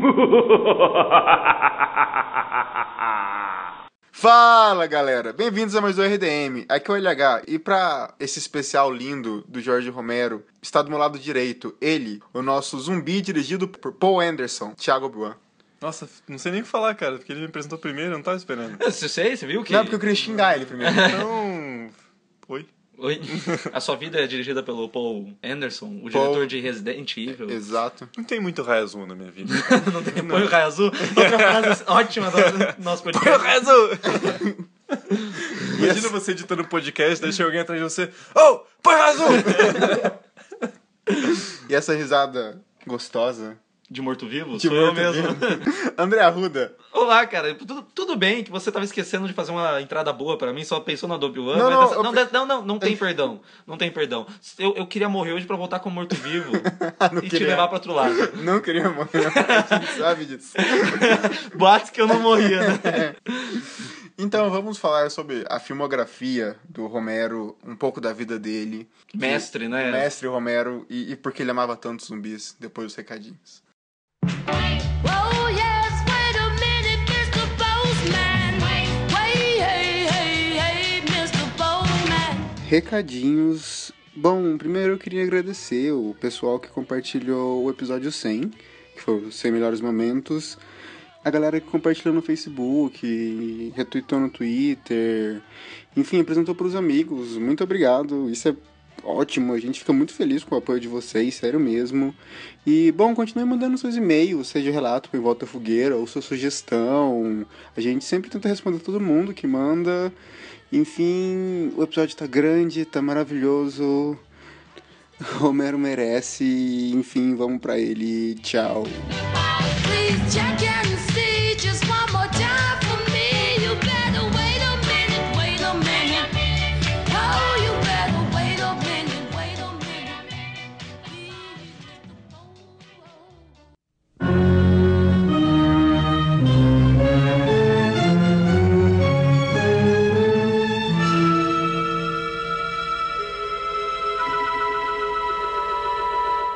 Fala galera, bem-vindos a mais um RDM. Aqui é o LH e pra esse especial lindo do Jorge Romero, está do meu lado direito ele, o nosso zumbi dirigido por Paul Anderson, Thiago Buan. Nossa, não sei nem o que falar, cara, porque ele me apresentou primeiro, eu não tava esperando. Eu sei, você viu que. Não, porque eu queria xingar ele primeiro. Então. Oi? Oi. A sua vida é dirigida pelo Paul Anderson, o Paul- diretor de Resident Evil. Exato. Não tem muito raio azul na minha vida. Não tem põe o raio azul. Outra frase ótima do nosso podcast. azul! Imagina você editando um podcast, deixa alguém atrás de você. Oh, põe raio azul! E essa risada gostosa. De morto-vivo? Sou eu morto-vivo. mesmo. André Arruda. Olá, cara. Tudo, tudo bem que você tava esquecendo de fazer uma entrada boa pra mim, só pensou na Adobe One. Não, não, dessa- eu- não, não, não, não tem perdão. Não tem perdão. Eu, eu queria morrer hoje pra voltar como morto-vivo e te queria. levar pro outro lado. Não queria morrer, a gente sabe disso. Boatos que eu não morria, né? Então vamos falar sobre a filmografia do Romero, um pouco da vida dele. Mestre, né? Mestre Romero e, e porque ele amava tanto zumbis depois dos recadinhos. Recadinhos. Bom, primeiro eu queria agradecer o pessoal que compartilhou o episódio 100, que foi os 100 melhores momentos. A galera que compartilhou no Facebook, retweetou no Twitter, enfim, apresentou para os amigos. Muito obrigado. Isso é ótimo. A gente fica muito feliz com o apoio de vocês, sério mesmo. E, bom, continue mandando seus e-mails, seja relato para Volta Fogueira ou sua sugestão. A gente sempre tenta responder todo mundo que manda. Enfim, o episódio tá grande, tá maravilhoso. Romero merece, enfim, vamos pra ele. Tchau.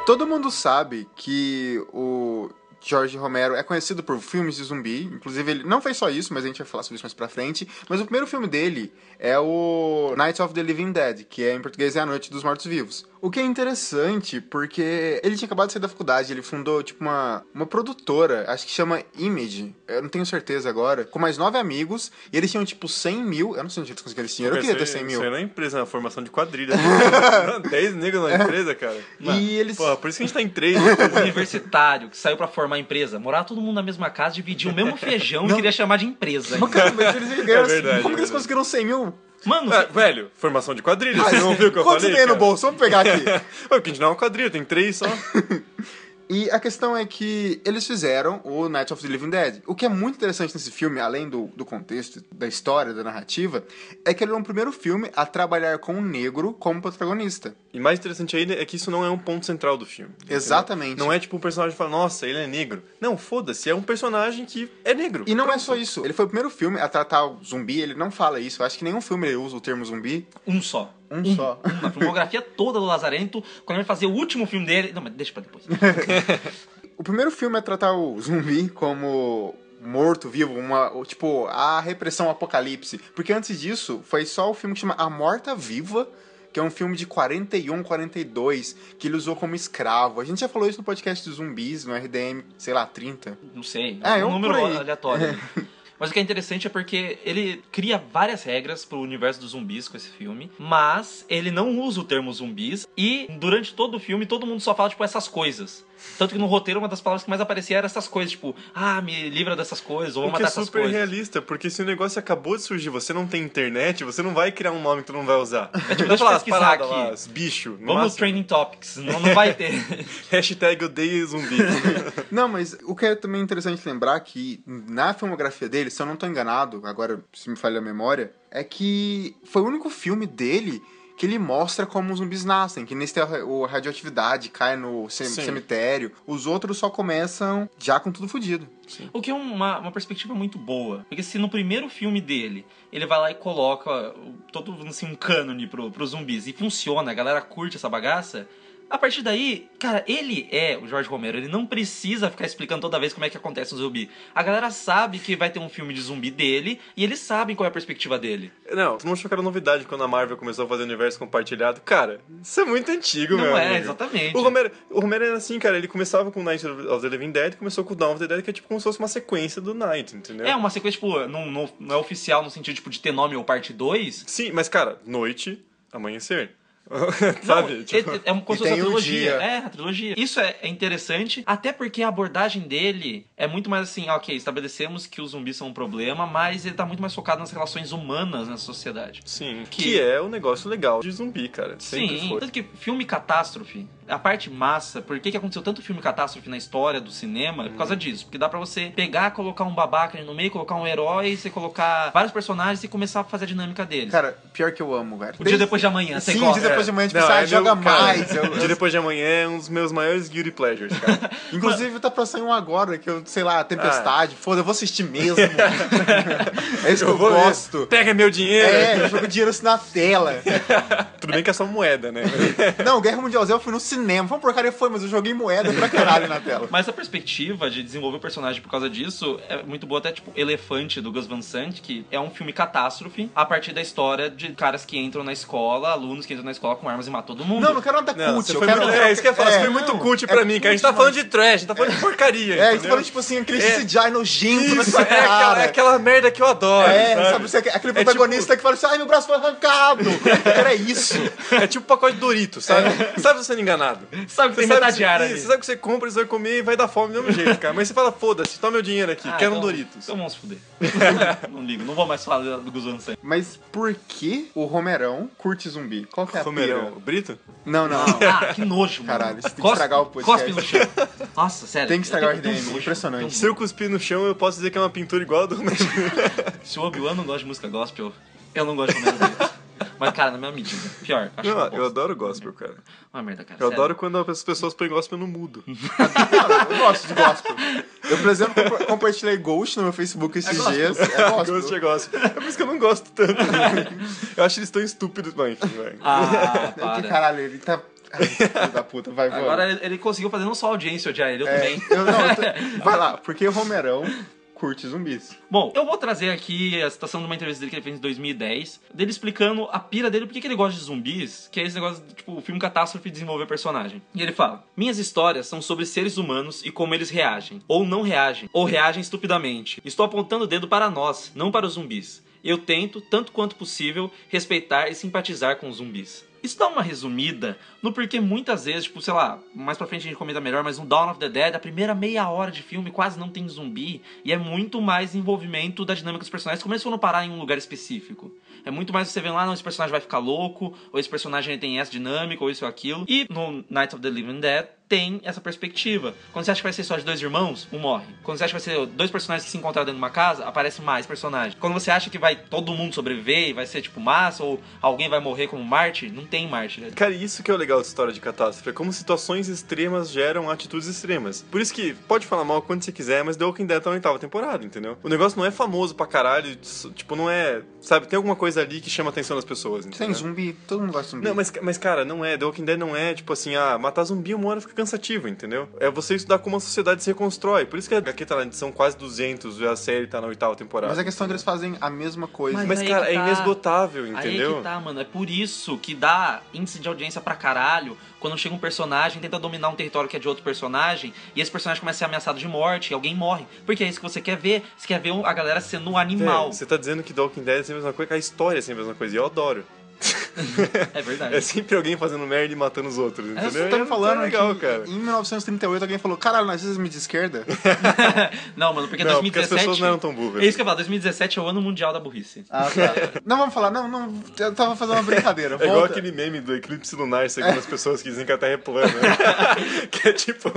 Todo mundo sabe que o George Romero é conhecido por filmes de zumbi. Inclusive, ele não fez só isso, mas a gente vai falar sobre isso mais pra frente. Mas o primeiro filme dele é o Night of the Living Dead, que é em português é A Noite dos Mortos Vivos. O que é interessante, porque ele tinha acabado de sair da faculdade, ele fundou, tipo, uma, uma produtora, acho que chama Image, eu não tenho certeza agora, com mais nove amigos, e eles tinham, tipo, 100 mil, eu não sei onde eles conseguiram esse dinheiro, eu queria ter 100 mil. Não é empresa, é uma formação de quadrilha. 10 negros na empresa, cara. E eles... Porra, por isso que a gente tá em 3. Universitário que saiu pra formar empresa, morar todo mundo na mesma casa, dividir o mesmo feijão e queria chamar de empresa. Mas, cara, mas eles ganharam, É verdade, como que eles é conseguiram 100 mil? Mano, Ah, velho, formação de quadrilha, você não viu o que eu Quanto falei? você tem no bolso? Vamos pegar aqui. Ué, porque a gente não é uma quadrilha, tem três só. E a questão é que eles fizeram o Night of the Living Dead. O que é muito interessante nesse filme, além do, do contexto, da história, da narrativa, é que ele é o primeiro filme a trabalhar com um negro como protagonista. E mais interessante ainda é que isso não é um ponto central do filme. entendeu? Exatamente. Não é tipo um personagem que fala, nossa, ele é negro. Não, foda-se, é um personagem que é negro. E não é só isso. Ele foi o primeiro filme a tratar o zumbi, ele não fala isso. Eu acho que nenhum filme ele usa o termo zumbi. um só. Um só. Na filmografia toda do Lazarento, quando ele vai fazer o último filme dele. Não, mas deixa pra depois. O primeiro filme a tratar o zumbi como morto, vivo, uma, tipo, a repressão apocalipse. Porque antes disso, foi só o filme que chama A Morta Viva, que é um filme de 41, 42, que ele usou como escravo. A gente já falou isso no podcast dos zumbis, no RDM, sei lá, 30. Não sei. Ah, é um número por aí. Mas o que é interessante é porque ele cria várias regras pro universo dos zumbis com esse filme, mas ele não usa o termo zumbis e durante todo o filme todo mundo só fala, tipo, essas coisas. Tanto que no roteiro uma das palavras que mais aparecia era essas coisas, tipo, ah, me livra dessas coisas, ou vou O que matar é essas super coisas. realista, porque se o negócio acabou de surgir, você não tem internet, você não vai criar um nome que tu não vai usar. É tipo, deixa eu pesquisar aqui. Lá, bicho. no Vamos máximo. Training Topics, não, não vai ter. Hashtag odeio zumbi. Não, mas o que é também interessante lembrar que na filmografia dele, se eu não tô enganado, agora se me falha a memória, é que foi o único filme dele que ele mostra como os zumbis nascem, que nesse tem a o radioatividade, cai no ce- Sim. cemitério. Os outros só começam já com tudo fodido. O que é uma, uma perspectiva muito boa. Porque se no primeiro filme dele ele vai lá e coloca todo assim, um cânone pro, pros zumbis e funciona, a galera curte essa bagaça, A partir daí, cara, ele é o Jorge Romero. Ele não precisa ficar explicando toda vez como é que acontece um zumbi. A galera sabe que vai ter um filme de zumbi dele e eles sabem qual é a perspectiva dele. Não, tu não achou que era novidade quando a Marvel começou a fazer universo compartilhado? Cara, isso é muito antigo, Não meu é, amigo. exatamente. O Romero, o Romero era assim, cara, ele começava com Night of the Living Dead, começou com Dawn of the Dead, que é tipo como se fosse uma sequência do Night, entendeu? É uma sequência, tipo, não, não, não é oficial no sentido tipo, de ter nome ou parte 2. Sim, mas cara, noite, amanhecer. Sabe? Não, Tipo, é, é como se fosse a tem o trilogia. dia. É, a trilogia. Isso é, é interessante, até porque a abordagem dele é muito mais assim, ok, estabelecemos que os zumbis são um problema, mas ele tá muito mais focado nas relações humanas na sociedade. Sim, Que- que, é o negócio legal de zumbi, cara. Sempre Sim, foi. tanto que filme catástrofe, a parte massa, por que, que aconteceu tanto filme catástrofe na história do cinema? É por causa disso. Porque dá pra você pegar, colocar um babaca ali no meio, colocar um herói, você colocar vários personagens e começar a fazer a dinâmica deles. Cara, pior que eu amo, cara. o dia depois de amanhã, você Sim, o dia depois de amanhã, tipo, Não, você é joga meu- mais. Eu, Dia depois de amanhã é um dos meus maiores guilty pleasures, cara. Inclusive, tá pra sair um agora, que eu, sei lá, Ah. Tempestade. Foda, eu vou assistir mesmo. é isso que eu, vou ver. gosto. Pega meu dinheiro! É, eu jogo dinheiro assim na tela. Tudo bem que é só moeda, né? Não, Guerra Mundial Z eu fui no cinema. Foi uma porcaria, foi, mas eu joguei moeda pra caralho na tela. Mas a perspectiva de desenvolver o personagem por causa disso é muito boa, até tipo Elefante do Gus Van Sant, que é um filme catástrofe a partir da história de caras que entram na escola, alunos que entram na escola com armas e matam todo mundo. Não, não quero nada Não, cult. você eu foi quero, muito- é, isso que eu ia falar, você foi muito não, cult é pra mim, cara. A gente tá falando de trash, a gente tá falando de porcaria. É, a gente entendeu? falando, tipo assim, aquele É. CGI nojento Isso, nessa é aquela, cara. é aquela merda que eu adoro. É, sabe? sabe, você- aquele É protagonista que fala assim, ai, meu braço foi arrancado. Era isso. É tipo pacote de Doritos, sabe? Sabe você sendo enganado. Sabe que tem sabe metade que, isso, ali. você sabe que você compra, você vai comer e vai dar fome do mesmo jeito, cara. Mas você fala, foda-se, toma meu dinheiro aqui, Ah, quero um então- Doritos. Então vamos se fuder. não ligo, não vou mais falar do Gus Van Sant. Mas por que o Romerão curte zumbi? Qual que é a Romerão, pira? Brito? Não, não. Ah, que nojo, mano. Caralho, você tem que Cospe- estragar o podcast. Cospe no chão. Nossa, sério. Tem que estragar o RDM, impressionante. Se eu cuspir no chão, eu posso dizer que é uma pintura igual a do Se o Obi-Wan não gosta de música gospel, eu não gosto de Romero Brito. Mas, cara, na mesma medida. Pior, acho eu bosta. adoro gospel, cara. Uma merda, cara. Eu sério. adoro quando as pessoas põem gospel no mudo. Não, eu gosto de gospel. Eu, por exemplo, compa- compartilhei Ghost no meu Facebook esses gospel. dias. É gospel. Gosto de gospel. É por isso que eu não gosto tanto. eu acho eles tão estúpidos, mas enfim, vai. Ah, Que para. caralho, ele tá... Ai, da puta, vai. Agora ele, ele conseguiu fazer não só a audiência odiar ele, eu É, também. eu, não, eu tô- Vai lá, porque o Romerão curte zumbis. Bom, eu vou trazer aqui a citação de uma entrevista dele que ele fez em 2010, dele explicando a pira dele, por que ele gosta de zumbis, que é esse negócio, de, tipo, o filme catástrofe de desenvolver personagem. E ele fala: Minhas histórias são sobre seres humanos e como eles reagem, ou não reagem, ou reagem estupidamente. Estou apontando o dedo para nós, não para os zumbis. Eu tento, tanto quanto possível, respeitar e simpatizar com os zumbis. Isso dá uma resumida no porquê muitas vezes, tipo, sei lá, mais pra frente a gente comenta melhor, mas no Dawn of the Dead, a primeira meia hora de filme quase não tem zumbi e é muito mais envolvimento da dinâmica dos personagens, como eles foram parar em um lugar específico. É muito mais você vendo lá, não, esse personagem vai ficar louco, ou esse personagem tem essa dinâmica, ou isso ou aquilo. E no Night of the Living Dead tem essa perspectiva. Quando você acha que vai ser só de dois irmãos, um morre. Quando você acha que vai ser dois personagens que se encontraram dentro de uma casa, aparece mais personagens. Quando você acha que vai todo mundo sobreviver e vai ser tipo massa, ou alguém vai morrer como Marte, não tem Marte. né? Cara, isso que é o legal da história de catástrofe. É como situações extremas geram atitudes extremas. Por isso que pode falar mal quando você quiser, mas The Walking Dead tá na oitava temporada, entendeu? O negócio não é famoso pra caralho, tipo, não é. Sabe, tem alguma coisa ali que chama a atenção das pessoas, entendeu? Tem zumbi, todo mundo gosta de zumbi. Não, mas, mas cara, não é. The Walking Dead não é tipo assim, ah, matar zumbi uma hora fica cansativo, entendeu? É você estudar como a sociedade se reconstrói. Por isso que aqui tá na edição quase 200 e a série tá na oitava temporada. Mas a questão é que eles fazem a mesma coisa. Mas Mas, aí cara, que é tá. inesgotável, Aí entendeu? é que tá, mano. É por isso que dá índice de audiência pra caralho quando chega um personagem, tenta dominar um território que é de outro personagem, e esse personagem começa a ser ameaçado de morte, e alguém morre. Porque é isso que você quer ver. Você quer ver a galera sendo um animal. Você tá dizendo que The Walking Dead é a mesma coisa, que a história é sempre a mesma coisa. E eu adoro. É verdade. É sempre alguém fazendo merda e matando os outros, entendeu? Você tá me É falando legal, que cara. em 1938 alguém falou, caralho, nós somos de esquerda? não, mano, porque Não, porque as 2017. pessoas não eram tão burras. É isso que eu falar, 2017 é o ano mundial da burrice. Ah, tá. não, vamos falar, não, não, eu tava fazendo uma brincadeira. É igual volta. aquele meme do eclipse lunar, segundo as pessoas que dizem que a Terra é plana. que é tipo.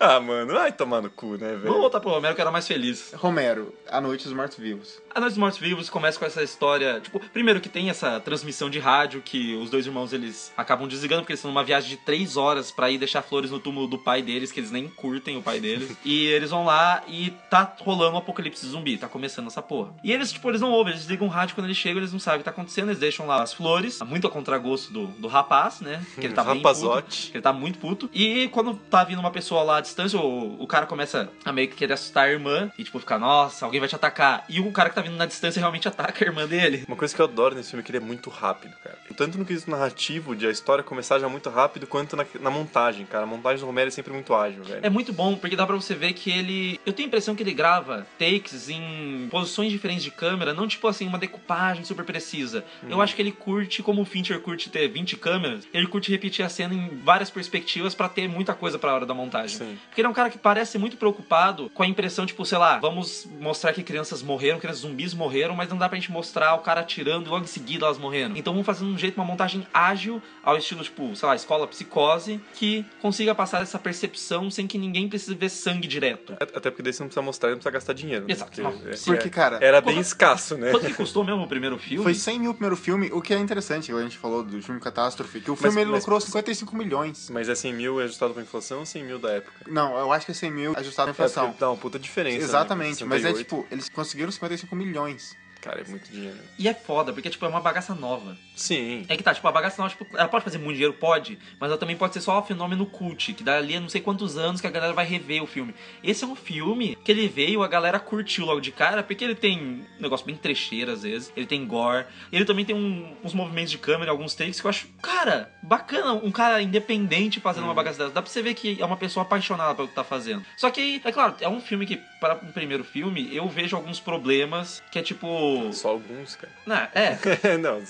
ah, mano, vai tomar no cu, né, velho? Vamos voltar pro Romero que era mais feliz. Romero, A Noite dos Mortos-Vivos. A Noite dos Mortos Vivos começa com essa história, tipo, primeiro que tem essa transmissão de rádio que os dois irmãos eles acabam desligando porque eles estão numa viagem de três horas pra ir deixar flores no túmulo do pai deles, que eles nem curtem o pai deles. e eles vão lá e tá rolando um apocalipse zumbi, tá começando essa porra. E eles, tipo, eles não ouvem, eles ligam o rádio quando eles chegam, eles não sabem o que tá acontecendo, eles deixam lá as flores, muito a contragosto do, do rapaz, né? Que ele tá puto, Rapazote. que ele tá muito puto. E quando tá vindo uma pessoa lá à distância, o, o cara começa a meio que querer assustar a irmã e, tipo, ficar, nossa, alguém vai te atacar. E o cara que tá vindo na distância realmente ataca a irmã dele. Uma coisa que eu adoro nesse filme é que ele é muito rápido, cara. Tanto no quesito narrativo, de a história começar já muito rápido, quanto na, na montagem, cara. A montagem do Romero é sempre muito ágil, velho. É muito bom, porque dá pra você ver que ele. Eu tenho a impressão que ele grava takes em posições diferentes de câmera, não tipo assim, uma decupagem super precisa. Eu Uhum. acho que ele curte, como o Fincher curte ter 20 câmeras, ele curte repetir a cena em várias perspectivas pra ter muita coisa pra hora da montagem. Sim. Porque ele é um cara que parece muito preocupado com a impressão, tipo, sei lá, vamos mostrar que crianças morreram, crianças zumbis morreram, mas não dá pra gente mostrar o cara atirando e logo em seguida elas morrendo. Então vamos fazer de um jeito, uma montagem ágil, ao estilo, tipo, sei lá, escola psicose, que consiga passar essa percepção sem que ninguém precise ver sangue direto. Até porque daí você não precisa mostrar, não precisa gastar dinheiro. né? Exato. Porque, Não, é- Porque, cara, era bem Quanto- escasso, né? Quanto que custou mesmo o primeiro filme? Foi 100 mil o primeiro filme, o que é interessante, a gente falou do filme Catástrofe, que o Mas- filme ele mas- lucrou 55 milhões. Mas é 100 mil ajustado com a inflação ou 100 mil da época? Não, eu acho que é 100 mil ajustado à É, inflação. porque dá uma puta diferença. né? Exatamente, mas é 68. tipo, eles conseguiram 55 milhões. Cara, é muito dinheiro. E é foda, porque tipo, é uma bagaça nova. Sim. É que tá, tipo, a bagaça nova, tipo, ela pode fazer muito dinheiro, pode, mas ela também pode ser só um fenômeno cult, que dali a não sei quantos anos que a galera vai rever o filme. Esse é um filme que ele veio, a galera curtiu logo de cara, porque ele tem um negócio bem trecheiro às vezes, ele tem gore, ele também tem um- uns movimentos de câmera, alguns takes que eu acho, cara, bacana, um cara independente fazendo uma bagaça dessa. Dá pra você ver que é uma pessoa apaixonada pelo que tá fazendo. Só que, é claro, é um filme que, para um primeiro filme, eu vejo alguns problemas, que é tipo... Só alguns, cara. Né, é, não,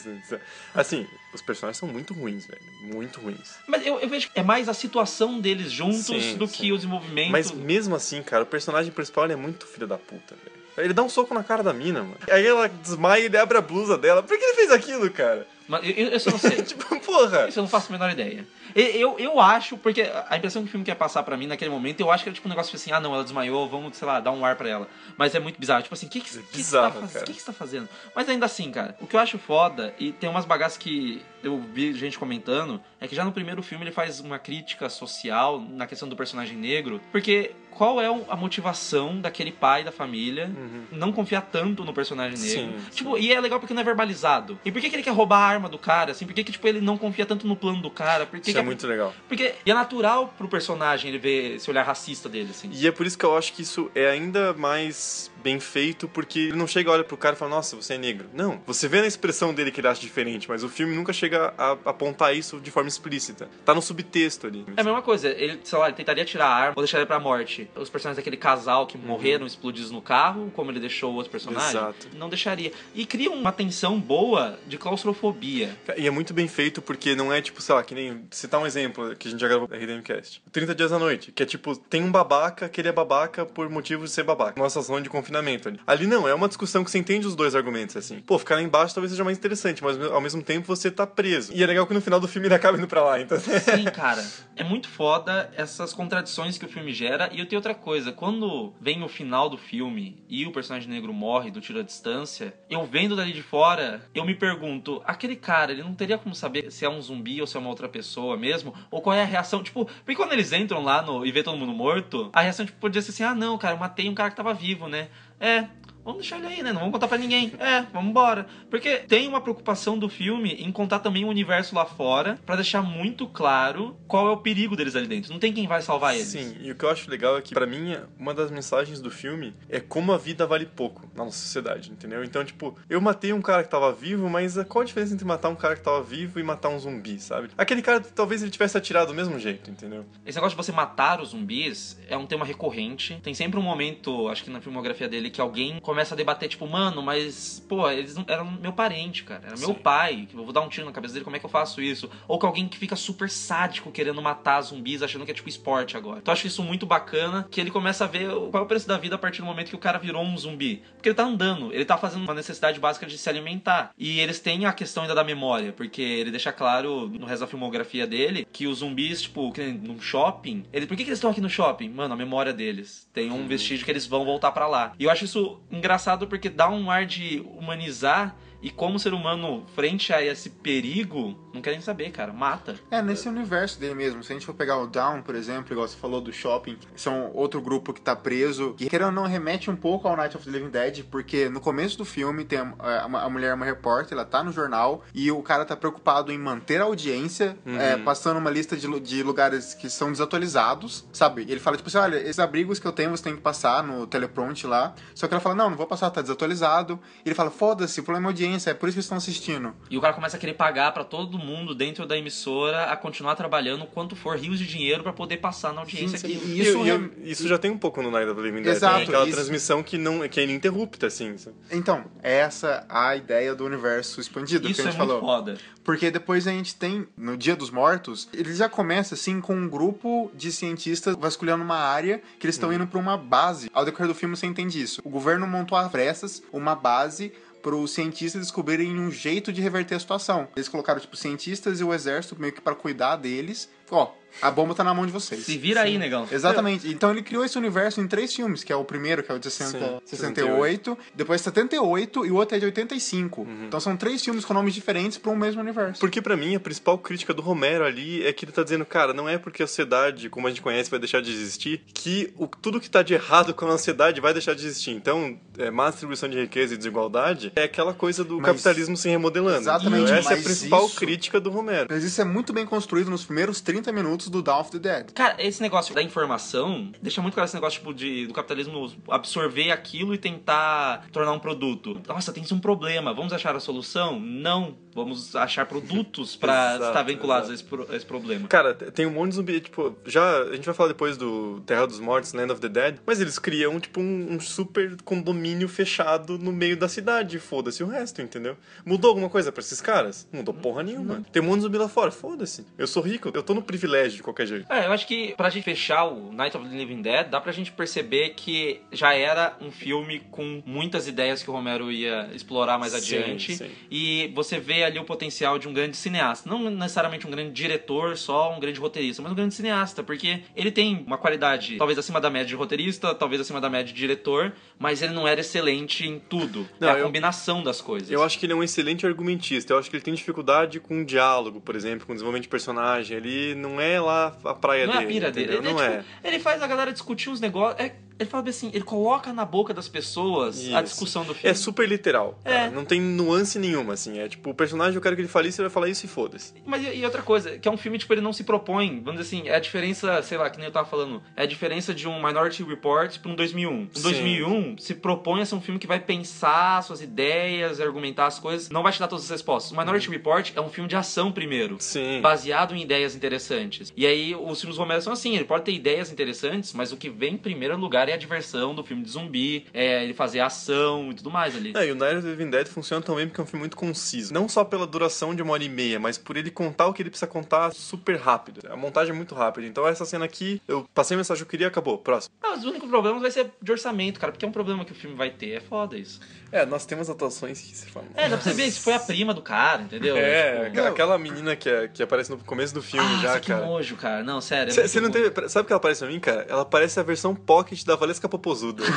assim, os personagens são muito ruins, velho. Muito ruins. Mas eu, eu vejo que é mais a situação deles juntos Sim, do sim. que o desenvolvimento. Mas mesmo assim, cara, o personagem principal é muito filho da puta, velho. Ele dá um soco na cara da mina, mano. Aí ela desmaia e ele abre a blusa dela. Por que ele fez aquilo, cara? Mas eu, eu, eu não sei. tipo, porra. Isso eu não faço a menor ideia. E- Eu, eu acho, porque a impressão que o filme quer passar pra mim naquele momento, eu acho que era tipo um negócio assim, ah não, ela desmaiou, vamos, sei lá, dar um ar pra ela. Mas é muito bizarro. Tipo assim, o que, que, que, que, você tá bizarro, cara. que que você tá fazendo? Mas ainda assim, cara, o que eu acho foda, e tem umas bagaças que eu vi gente comentando, é que já no primeiro filme ele faz uma crítica social na questão do personagem negro, porque qual é a motivação daquele pai da família não confiar tanto no personagem negro? Uhum. Sim, tipo, e é legal porque não é verbalizado. E por que, que ele quer roubar a arma do cara, assim? Por que, que tipo, ele não confia tanto no plano do cara? Por que Isso que é muito legal. Porque e é natural pro personagem ele ver esse olhar racista dele, assim. E é por isso que eu acho que isso é ainda mais bem feito, porque ele não chega, olha pro cara e fala, nossa, você é negro. Não, você vê na expressão dele que ele acha diferente, mas o filme nunca chega a apontar isso de forma explícita. Tá no subtexto ali. É a mesma coisa, ele, sei lá, ele tentaria tirar a arma ou deixar ele pra morte. Os personagens daquele casal que morreram explodidos no carro, como ele deixou o outro personagem, Uhum. Exato. não deixaria. E cria uma tensão boa de claustrofobia. E é muito bem feito porque não é tipo, sei lá, que nem. Citar um exemplo que a gente já gravou no RDMcast. 30 Dias à Noite, que é tipo, tem um babaca que ele é babaca por motivo de ser babaca. Nossa zona de confinamento ali. Não, é uma discussão que você entende os dois argumentos, assim. Pô, ficar lá embaixo talvez seja mais interessante, mas ao mesmo tempo você tá preso. E é legal que no final do filme ele acaba indo pra lá, então. Sim, cara. É muito foda essas contradições que o filme gera. E eu tenho outra coisa. Quando vem o final do filme e o personagem negro morre do tiro à distância, eu vendo dali de fora, eu me pergunto, aquele cara, ele não teria como saber se é um zumbi ou se é uma outra pessoa mesmo? Ou qual é a reação? Tipo, porque quando eles entram lá no, e vê todo mundo morto, a reação tipo, podia ser assim, ah não, cara, eu matei um cara que tava vivo, né? É, Vamos deixar ele aí, né? Não vamos contar pra ninguém. É, vamos embora. Porque tem uma preocupação do filme em contar também o universo lá fora, pra deixar muito claro qual é o perigo deles ali dentro. Não tem quem vai salvar eles. Sim, e o que eu acho legal é que, pra mim, uma das mensagens do filme é como a vida vale pouco na nossa sociedade, entendeu? Então, tipo, eu matei um cara que tava vivo, mas qual a diferença entre matar um cara que tava vivo e matar um zumbi, sabe? Aquele cara, talvez ele tivesse atirado do mesmo jeito, entendeu? Esse negócio de você matar os zumbis é um tema recorrente. Tem sempre um momento, acho que na filmografia dele, que alguém começa a debater, tipo, mano, mas, pô, eles não, eram meu parente, cara. Era meu Sim. pai, que eu vou dar um tiro na cabeça dele, como é que eu faço isso? Ou que alguém que fica super sádico querendo matar zumbis, achando que é tipo esporte agora. Então eu acho isso muito bacana, que ele começa a ver qual é o preço da vida a partir do momento que o cara virou um zumbi. Porque ele tá andando, ele tá fazendo uma necessidade básica de se alimentar. E eles têm a questão ainda da memória, porque ele deixa claro no resto da filmografia dele que os zumbis, tipo, num shopping, ele, por que, que eles estão aqui no shopping? Mano, a memória deles. Tem um vestígio que eles vão voltar pra lá. E eu acho isso engraçado porque dá um ar de humanizar E como o ser humano, frente a esse perigo, não quer nem saber, cara. Mata. É, nesse universo dele mesmo. Se a gente for pegar o Down, por exemplo, igual você falou do shopping, são outro grupo que tá preso, que querendo ou não remete um pouco ao Night of the Living Dead, porque no começo do filme tem a, a- a mulher, é uma repórter, ela tá no jornal, e o cara tá preocupado em manter a audiência, é, passando uma lista de, de lugares que são desatualizados, sabe? E ele fala, tipo assim, olha, esses abrigos que eu tenho você tem que passar no teleprompter lá. Só que ela fala, não, não vou passar, tá desatualizado. E ele fala, foda-se, o problema é a audiência, é por isso que eles estão assistindo. E o cara começa a querer pagar pra todo mundo dentro da emissora a continuar trabalhando quanto for rios de dinheiro pra poder passar na audiência Sim, aqui. sim. E Isso isso, rem- isso já tem um pouco no Night of the Living Dead. Exato, né? Aquela isso. transmissão que, não, que é ininterrupta, assim. Então, essa é a ideia do universo expandido Isso que a é gente muito falou. foda. Porque depois a gente tem, no Dia dos Mortos, ele já começa assim com um grupo de cientistas vasculhando uma área que eles estão Uhum. indo pra uma base. Ao decorrer do filme você entende isso. O governo montou a pressas uma base para os cientistas descobrirem um jeito de reverter a situação. Eles colocaram tipo cientistas e o exército meio que para cuidar deles. Ó, a bomba tá na mão de vocês. Se vira aí, negão. Exatamente. Então ele criou esse universo em três filmes, que é o primeiro, que é o de 60, Sim, 68, depois 78 e o outro é de 85. Então são três filmes com nomes diferentes para um mesmo universo. Porque pra mim a principal crítica do Romero ali é que ele tá dizendo, cara, não é porque a sociedade, como a gente conhece, vai deixar de existir, que o, tudo que tá de errado com a sociedade vai deixar de existir. Então, é, má distribuição de riqueza e desigualdade é aquela coisa do Mas- capitalismo se remodelando. Exatamente, Então, essa é a principal isso- crítica do Romero. Mas isso é muito bem construído nos primeiros 30 minutos do Dawn of the Dead. Cara, esse negócio da informação deixa muito claro esse negócio tipo, de, do capitalismo absorver aquilo e tentar tornar um produto. Nossa, tem um problema. Vamos achar a solução? Não. Vamos achar produtos pra Exato, estar vinculados a esse, pro- a esse problema. Cara, tem um monte de zumbi, tipo, já a gente vai falar depois do Terra dos Mortos, Land of the Dead, mas eles criam, tipo, um, um super condomínio fechado no meio da cidade, foda-se o resto, entendeu? Mudou alguma coisa pra esses caras? Não mudou porra nenhuma. Tem um monte de zumbi lá fora, foda-se. Eu sou rico, eu tô no privilégio de qualquer jeito. É, eu acho que pra gente fechar o Night of the Living Dead, dá pra gente perceber que já era um filme com muitas ideias que o Romero ia explorar mais Sim, adiante. sim. E você vê ali o potencial de um grande cineasta. Não necessariamente um grande diretor, só um grande roteirista, mas um grande cineasta, porque ele tem uma qualidade talvez acima da média de roteirista, talvez acima da média de diretor, mas ele não era excelente em tudo. Não, é a eu- combinação das coisas. Eu acho que ele é um excelente argumentista. Eu acho que ele tem dificuldade com diálogo, por exemplo, com desenvolvimento de personagem. Ele não é lá a praia não é a dele. pira dele. Ele, não é, é. tipo, ele faz a galera discutir uns negócios. é- ele fala assim, ele coloca na boca das pessoas a Isso. discussão do filme. É super literal. É. Não tem nuance nenhuma, assim. É tipo, o personagem, eu quero que ele fale isso, ele vai falar isso e foda-se. Mas e outra coisa, que é um filme, tipo, ele não se propõe, vamos dizer assim, é a diferença, sei lá, que nem eu tava falando, é a diferença de um Minority Report pra um 2001. Um Sim. 2001 se propõe a ser um filme que vai pensar suas ideias, argumentar as coisas, não vai te dar todas as respostas. O Minority Report é um filme de ação primeiro. Sim. Baseado em ideias interessantes. E aí, os filmes Romero são assim: ele pode ter ideias interessantes, mas o que vem em primeiro lugar é a diversão do filme de zumbi, é ele fazer ação e tudo mais ali. É, e o Night of the Living Dead funciona também porque é um filme muito conciso. Não só pela duração de uma hora e meia, mas por ele contar o que ele precisa contar super rápido. A montagem é muito rápida. Então essa cena aqui, eu passei a mensagem que eu queria, acabou. Próximo. Ah, os únicos problemas vai ser de orçamento, cara, porque é um problema que o filme vai ter. É foda isso. É, nós temos atuações que se falam. É, dá pra você ver, isso foi a prima do cara, entendeu? É, Tipo, aquela menina que, é- que aparece no começo do filme ah, já, que cara. nojo, cara. Não, sério. é Você muito não bom. teve. Sabe o que ela parece pra mim, cara? Ela parece a versão pocket da Valesca Popozuda.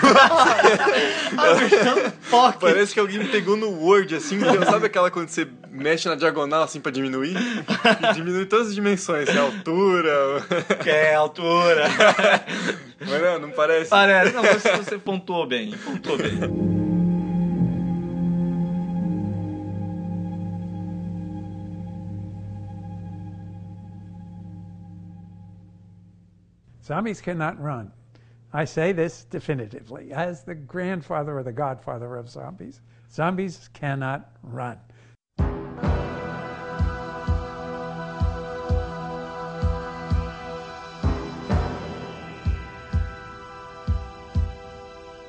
Parece que alguém pegou no Word, assim, sabe aquela quando você mexe na diagonal, assim, pra diminuir? E diminui todas as dimensões, a altura. Que é altura. Mas não, não parece. Parece. Não, você, você pontuou bem. Pontuou bem. Zombies cannot run. I say this definitively as the grandfather or the godfather of zombies. Zombies cannot run.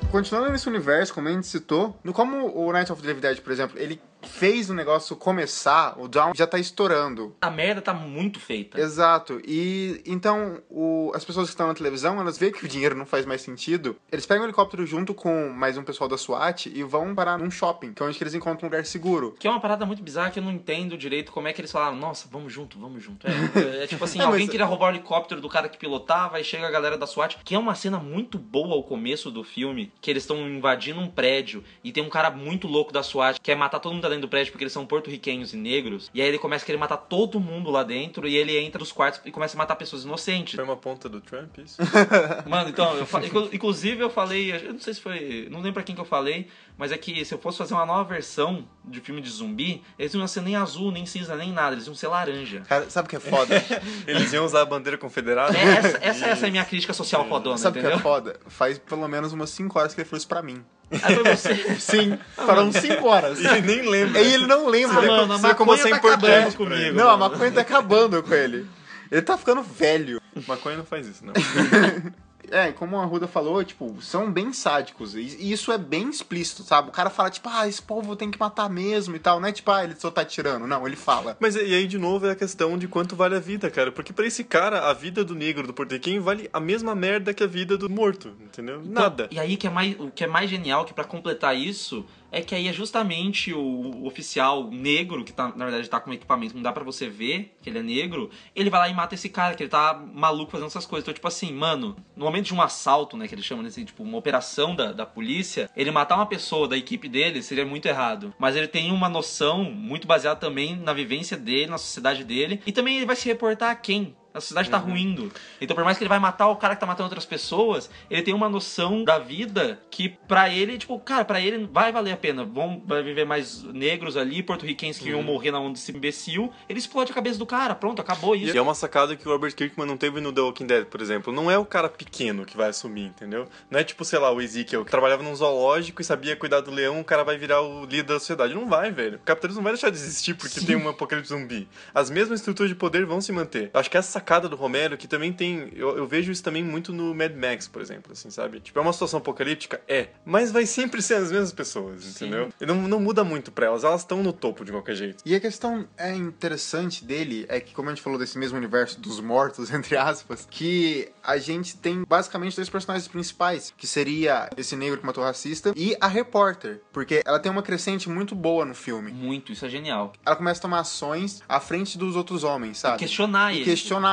Continuando nesse universo, como a gente citou, no como o Night of the Living Dead, por exemplo, ele fez o negócio começar, o Down já tá estourando. A merda tá muito feita. Exato. E então o- as pessoas que estão na televisão, elas veem que o dinheiro não faz mais sentido. Eles pegam o helicóptero junto com mais um pessoal da SWAT e vão parar num shopping, que é onde eles encontram um lugar seguro. Que é uma parada muito bizarra que eu não entendo direito como é que eles falaram, nossa, vamos junto, vamos junto. É, é tipo assim, É, mas- alguém queria roubar o helicóptero do cara que pilotava e chega a galera da SWAT, que é uma cena muito boa ao começo do filme, que eles estão invadindo um prédio e tem um cara muito louco da SWAT que quer matar todo mundo dentro dentro do prédio porque eles são porto-riquenhos e negros. E aí ele começa a querer matar todo mundo lá dentro. E ele entra nos quartos e começa a matar pessoas inocentes. Foi uma ponta do Trump, isso? Mano, então, eu fa- inclu- inclusive eu falei, eu não sei se foi, não lembro pra quem que eu falei, mas é que se eu fosse fazer uma nova versão de filme de zumbi, eles não iam ser nem azul, nem cinza, nem nada, eles iam ser laranja. Cara, sabe o que é foda? Eles iam usar a bandeira confederada? É, essa, essa, essa é a minha crítica social fodona, sabe o que é foda? Faz pelo menos umas 5 horas que ele falou isso pra mim. Você. Sim, foram 5 horas. E ele nem lembra. E ele não lembra. Ah, mano, a como maconha você é tá importante acabando comigo. Não, a mano. maconha tá acabando com ele. Ele tá ficando velho. Maconha não faz isso, não. É, como a Ruda falou, tipo, são bem sádicos. E isso é bem explícito, sabe? O cara fala, tipo, ah, esse povo tem que matar mesmo e tal. Não é tipo, ah, ele só tá tirando. Não, ele fala. Mas e aí, de novo, é a questão de quanto vale a vida, cara. Porque pra esse cara, a vida do negro, do portequim, vale a mesma merda que a vida do morto, entendeu? Nada. E aí que é mais, o que é mais genial, que pra completar isso, é que aí é justamente o oficial negro, que tá, na verdade tá com equipamento, não dá pra você ver que ele é negro, ele vai lá e mata esse cara, que ele tá maluco fazendo essas coisas. Então, tipo assim, mano, no momento de um assalto, né, que eles chamam assim, tipo, uma operação da, da polícia, ele matar uma pessoa da equipe dele seria muito errado. Mas ele tem uma noção muito baseada também na vivência dele, na sociedade dele, e também ele vai se reportar a quem? A sociedade tá ruindo. Então, por mais que ele vai matar o cara que tá matando outras pessoas, ele tem uma noção da vida que pra ele, tipo, cara, pra ele vai valer a pena. Vão vai viver mais negros ali, porto-riquenhos que iam morrer na onda desse imbecil. Ele explode a cabeça do cara, pronto, acabou isso. E é uma sacada que o Robert Kirkman não teve no The Walking Dead, por exemplo. Não é o cara pequeno que vai assumir, entendeu? Não é tipo, sei lá, o Ezekiel, que trabalhava num zoológico e sabia cuidar do leão, o cara vai virar o líder da sociedade. Não vai, velho. O capitalismo não vai deixar de existir porque tem um apocalipse zumbi. As mesmas estruturas de poder vão se manter. Acho que essa sacada do Romero, que também tem... Eu, eu vejo isso também muito no Mad Max, por exemplo, assim, sabe? Tipo, é uma situação apocalíptica? É. Mas vai sempre ser as mesmas pessoas, entendeu? E não, não muda muito pra elas. Elas estão no topo de qualquer jeito. E a questão é interessante dele é que, como a gente falou desse mesmo universo dos mortos, entre aspas, que a gente tem basicamente dois personagens principais, que seria esse negro que matou o racista e a repórter, porque ela tem uma crescente muito boa no filme. Muito, isso é genial. Ela começa a tomar ações à frente dos outros homens, sabe? Questionar E ele.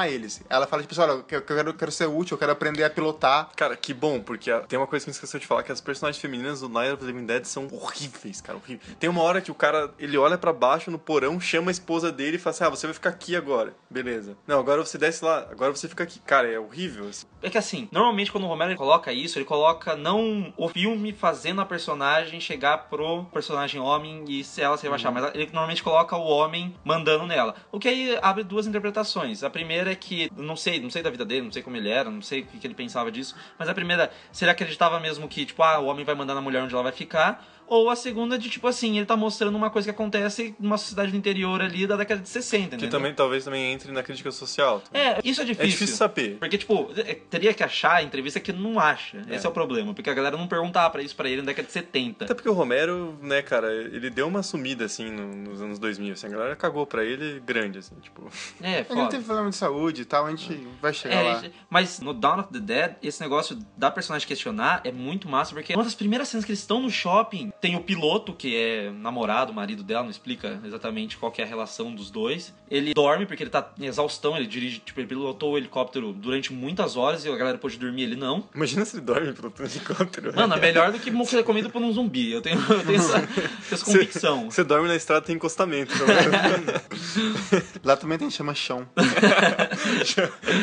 Eles. Ela fala, tipo assim, olha, eu quero, eu quero- ser útil, eu quero aprender a pilotar. Cara, que bom, porque tem uma coisa que gente esqueceu de falar, que as personagens femininas do Night of the Living Dead são horríveis, cara, horríveis. Tem uma hora que o cara, ele olha pra baixo no porão, chama a esposa dele e fala assim, ah, você vai ficar aqui agora. Beleza. Não, agora você desce lá, agora você fica aqui. Cara, é horrível. assim. É que assim, normalmente quando o Romero ele coloca isso, ele coloca não o filme fazendo a personagem chegar pro personagem homem e se ela se rebaixar, mas ele normalmente coloca o homem mandando nela. O que aí abre duas interpretações. A primeira é que, não sei, não sei da vida dele, não sei como ele era, não sei o que, que ele pensava disso, mas a primeira, se ele acreditava mesmo que, tipo, ah, o homem vai mandar na mulher onde ela vai ficar, ou a segunda de, tipo assim, ele tá mostrando uma coisa que acontece numa sociedade do interior ali da década de 60, Que entendeu? também, talvez, também entre na crítica social. É, isso é difícil. É difícil saber. Porque, tipo, é, teria que achar a entrevista que não acha. Esse é o problema. Porque a galera não perguntava pra isso pra ele na década de 70. Até porque o Romero, né, cara, ele deu uma sumida, assim, no- nos anos 2000, assim, a galera cagou pra ele grande, assim, tipo... É, Ele não foda. teve problema de saúde e tal, a gente vai chegar É, lá. gente, mas no Dawn of the Dead, esse negócio da personagem questionar é muito massa, porque uma das primeiras cenas que eles estão no shopping, tem o piloto, que é namorado, marido dela, não explica exatamente qual que é a relação dos dois. Ele dorme porque ele tá em exaustão, ele dirige, tipo, ele pilotou o helicóptero durante muitas horas e a galera pôde dormir, ele não. Imagina se ele dorme pelo helicóptero. Mano, é melhor do que ser comido por um zumbi. Eu tenho, eu tenho essa, essa convicção. Você dorme na estrada, tem encostamento, pelo menos. Lá também tem chama chão.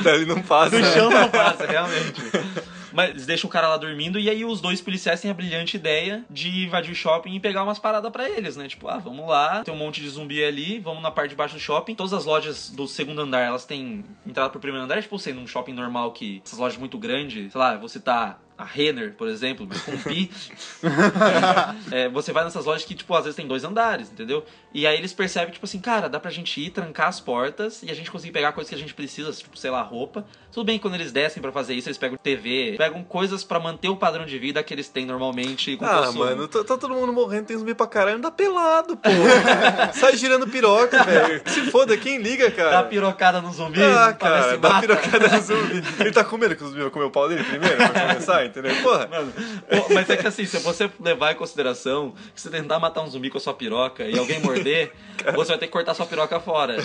Daí ele não passa. No chão não passa, realmente. Mas eles deixam o cara lá dormindo e aí os dois policiais têm a brilhante ideia de invadir o shopping e pegar umas paradas pra eles, né? Tipo, ah, vamos lá, tem um monte de zumbi ali, vamos na parte de baixo do shopping. Todas as lojas do segundo andar, elas têm entrada pro primeiro andar, tipo, sendo um shopping normal que essas lojas muito grandes, sei lá, você tá a Renner, por exemplo, com pi. É, você vai nessas lojas que, tipo, às vezes tem dois andares, entendeu? E aí eles percebem, tipo assim, cara, dá pra gente ir, trancar as portas e a gente conseguir pegar coisas que a gente precisa, tipo, sei lá, roupa. Tudo bem que quando eles descem pra fazer isso, eles pegam TV, pegam coisas pra manter o padrão de vida que eles têm normalmente com Ah, consumo. mano, tá, tá todo mundo morrendo, tem zumbi pra caralho, anda pelado, pô. Sai girando piroca, velho. Se foda, quem liga, cara? Dá pirocada no zumbi, Ah, cara, dá mata. pirocada no zumbi. Ele tá com medo que os zumbis vão comer o pau dele primeiro, pra começar, entendeu? Porra. Mano, pô, mas é que assim, se você levar em consideração que você tentar matar um zumbi com a sua piroca e alguém morder, você vai ter que cortar sua piroca fora.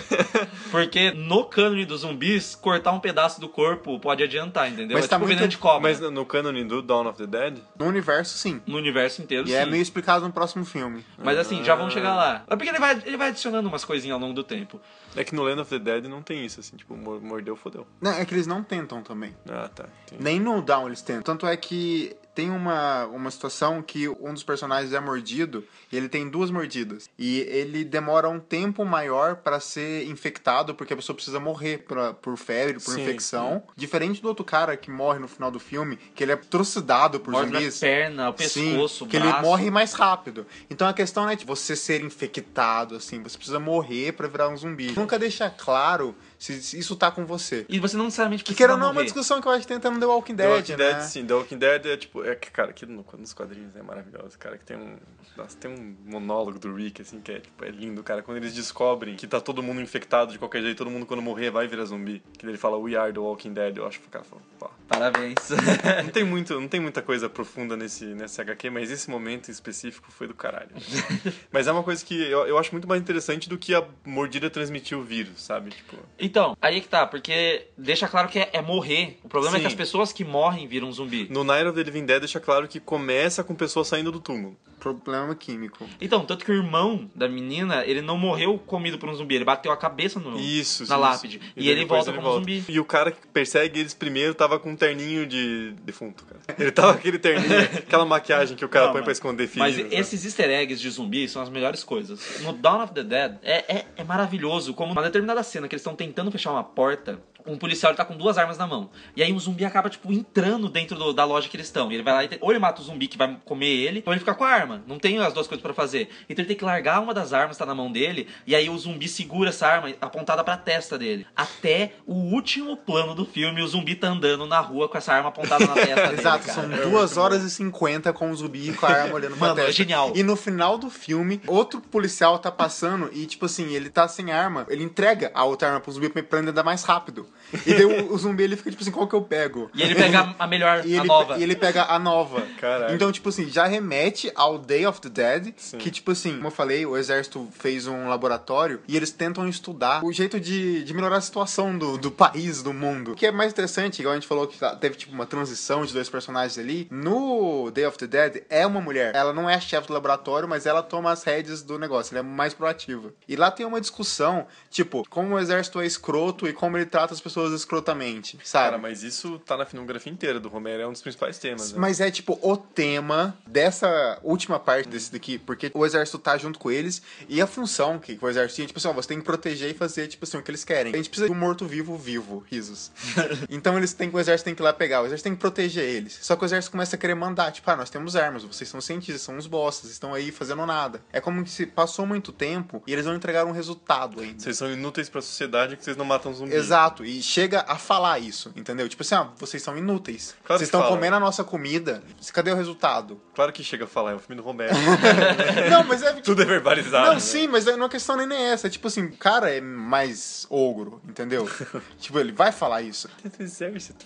Porque no cânone dos zumbis, cortar um pedaço do corpo pode adiantar, entendeu? Mas é tá tipo muito- de cobra. Mas no cânone do Dawn of the Dead, No universo, sim. No universo inteiro, E sim. é meio explicado no próximo filme. Mas assim, já vamos chegar lá. É porque ele vai, ele vai adicionando umas coisinhas ao longo do tempo. É que no Land of the Dead não tem isso, assim, tipo, mor- mordeu, fodeu. Não, é que eles não tentam também. Ah, tá. entendi. Nem no Down eles tentam. Tanto é que tem uma, uma situação que um dos personagens é mordido e ele tem duas mordidas. E ele demora um tempo maior pra ser infectado, porque a pessoa precisa morrer pra, por febre, por Sim, infecção. Diferente do outro cara que morre no final do filme, que ele é trucidado por Morde na zumbis. perna, o Sim, pescoço, o que ele morre mais rápido. Então a questão não é de você ser infectado, assim, você precisa morrer pra virar um zumbi. Nunca deixa claro se isso tá com você. E você não necessariamente Que precisa queira ou não é uma discussão que eu acho que tenta no The Walking The Dead, Walking Dead, né? sim. The Walking Dead é tipo. É que, cara, aqui no- nos quadrinhos é maravilhoso, cara. Que tem um. Nossa, tem um monólogo do Rick, assim, que é, tipo, é lindo, cara. Quando eles descobrem que tá todo mundo infectado de qualquer jeito, todo mundo quando morrer vai virar zumbi. Que ele fala We are the Walking Dead. Eu acho que o cara fala, pá. Parabéns. Não tem, muito, não tem muita coisa profunda nesse, nesse HQ, mas esse momento em específico foi do caralho. mas é uma coisa que eu, eu acho muito mais interessante do que a mordida transmitir o vírus, sabe? Tipo. então, aí que tá, porque deixa claro que é, é morrer. O problema é Sim. que as pessoas que morrem viram zumbi. No Night of the Living Dead deixa claro que começa com pessoas saindo do túmulo. Problema químico. Então, tanto que o irmão da menina, ele não morreu comido por um zumbi, ele bateu a cabeça no, Isso, na isso, lápide. isso. E, daí ele volta como zumbi. E o cara que persegue eles primeiro tava com um terninho de defunto, cara. Ele tava com aquele terninho, aquela maquiagem que o cara Não, põe mas- pra esconder Mas feridas. né? esses easter eggs de zumbi são as melhores coisas. No Dawn of the Dead é, é, é maravilhoso, como uma determinada cena que eles estão tentando fechar uma porta, um policial ele tá com duas armas na mão. E aí um zumbi acaba, tipo, entrando dentro do- da loja que eles estão. E ele vai lá e tem- ou ele mata o zumbi que vai comer ele, ou ele fica com a arma. Não tem as duas coisas pra fazer. Então ele tem que largar uma das armas, tá na mão dele, e aí o zumbi segura essa arma apontada pra testa dele. Até o último plano do filme, o zumbi tá andando na rua com essa arma apontada na testa dele. Exato, cara. são duas horas e 50 com o zumbi com a arma olhando pra Mano, é testa. genial. E no final do filme, outro policial tá passando e, tipo assim, ele tá sem arma, ele entrega a outra arma pro zumbi pra ele andar mais rápido. E daí o, o zumbi ele fica, tipo assim, qual que eu pego? E ele pega a melhor, E a ele, nova. e ele pega a nova. Caralho. Então, tipo assim, já remete ao Day of the Dead, Sim. que, tipo assim, como eu falei, o exército fez um laboratório e eles tentam estudar o jeito de, de melhorar a situação do, do país, do mundo. O que é mais interessante, igual a gente falou que tá- teve, tipo, uma transição de dois personagens ali, no Day of the Dead é uma mulher. Ela não é a chefe do laboratório, mas ela toma as rédeas do negócio, ela é mais proativa. E lá tem uma discussão, tipo, como o exército é escroto e como ele trata as pessoas escrotamente, sabe? Cara, mas isso tá na filmografia inteira do Romero, é um dos principais temas. Né? Mas é tipo o tema dessa última parte desse daqui, porque o exército tá junto com eles e a função que o exército tinha, tipo assim, ó, você tem que proteger e fazer, tipo assim, o que eles querem. A gente precisa de um morto-vivo vivo, risos. então eles têm que, o exército tem que ir lá pegar, o exército tem que proteger eles. Só que o exército começa a querer mandar, tipo, ah, nós temos armas, vocês são cientistas, são uns bostas, estão aí fazendo nada. É como se passou muito tempo e eles não entregaram um resultado ainda. Vocês são inúteis pra sociedade que vocês não matam zumbi. Exato, e chega a falar isso, entendeu? Tipo assim, ah, vocês são inúteis. Claro vocês estão fala. comendo a nossa comida. Cadê o resultado? Claro que chega a falar, é o filme do Romero. Não, mas é. Tudo é verbalizado. Não, né? sim, mas não é questão nem é essa. Tipo assim, o cara é mais ogro, entendeu? tipo, ele vai falar isso. Exército.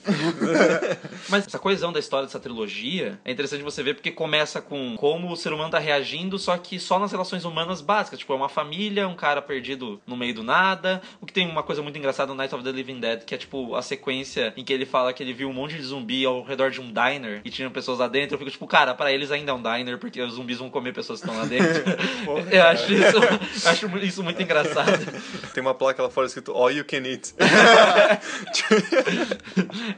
Mas essa coesão da história dessa trilogia é interessante você ver porque começa com como o ser humano tá reagindo, só que só nas relações humanas básicas. Tipo, é uma família, um cara perdido no meio do nada. O que tem uma coisa muito engraçada no Night of the Living Que é tipo a sequência em que ele fala que ele viu um monte de zumbi ao redor de um diner e tinham pessoas lá dentro. Eu fico tipo, cara, pra eles ainda é um diner porque os zumbis vão comer pessoas que estão lá dentro. eu acho isso, acho isso muito engraçado. Tem uma placa lá fora escrito All You Can Eat.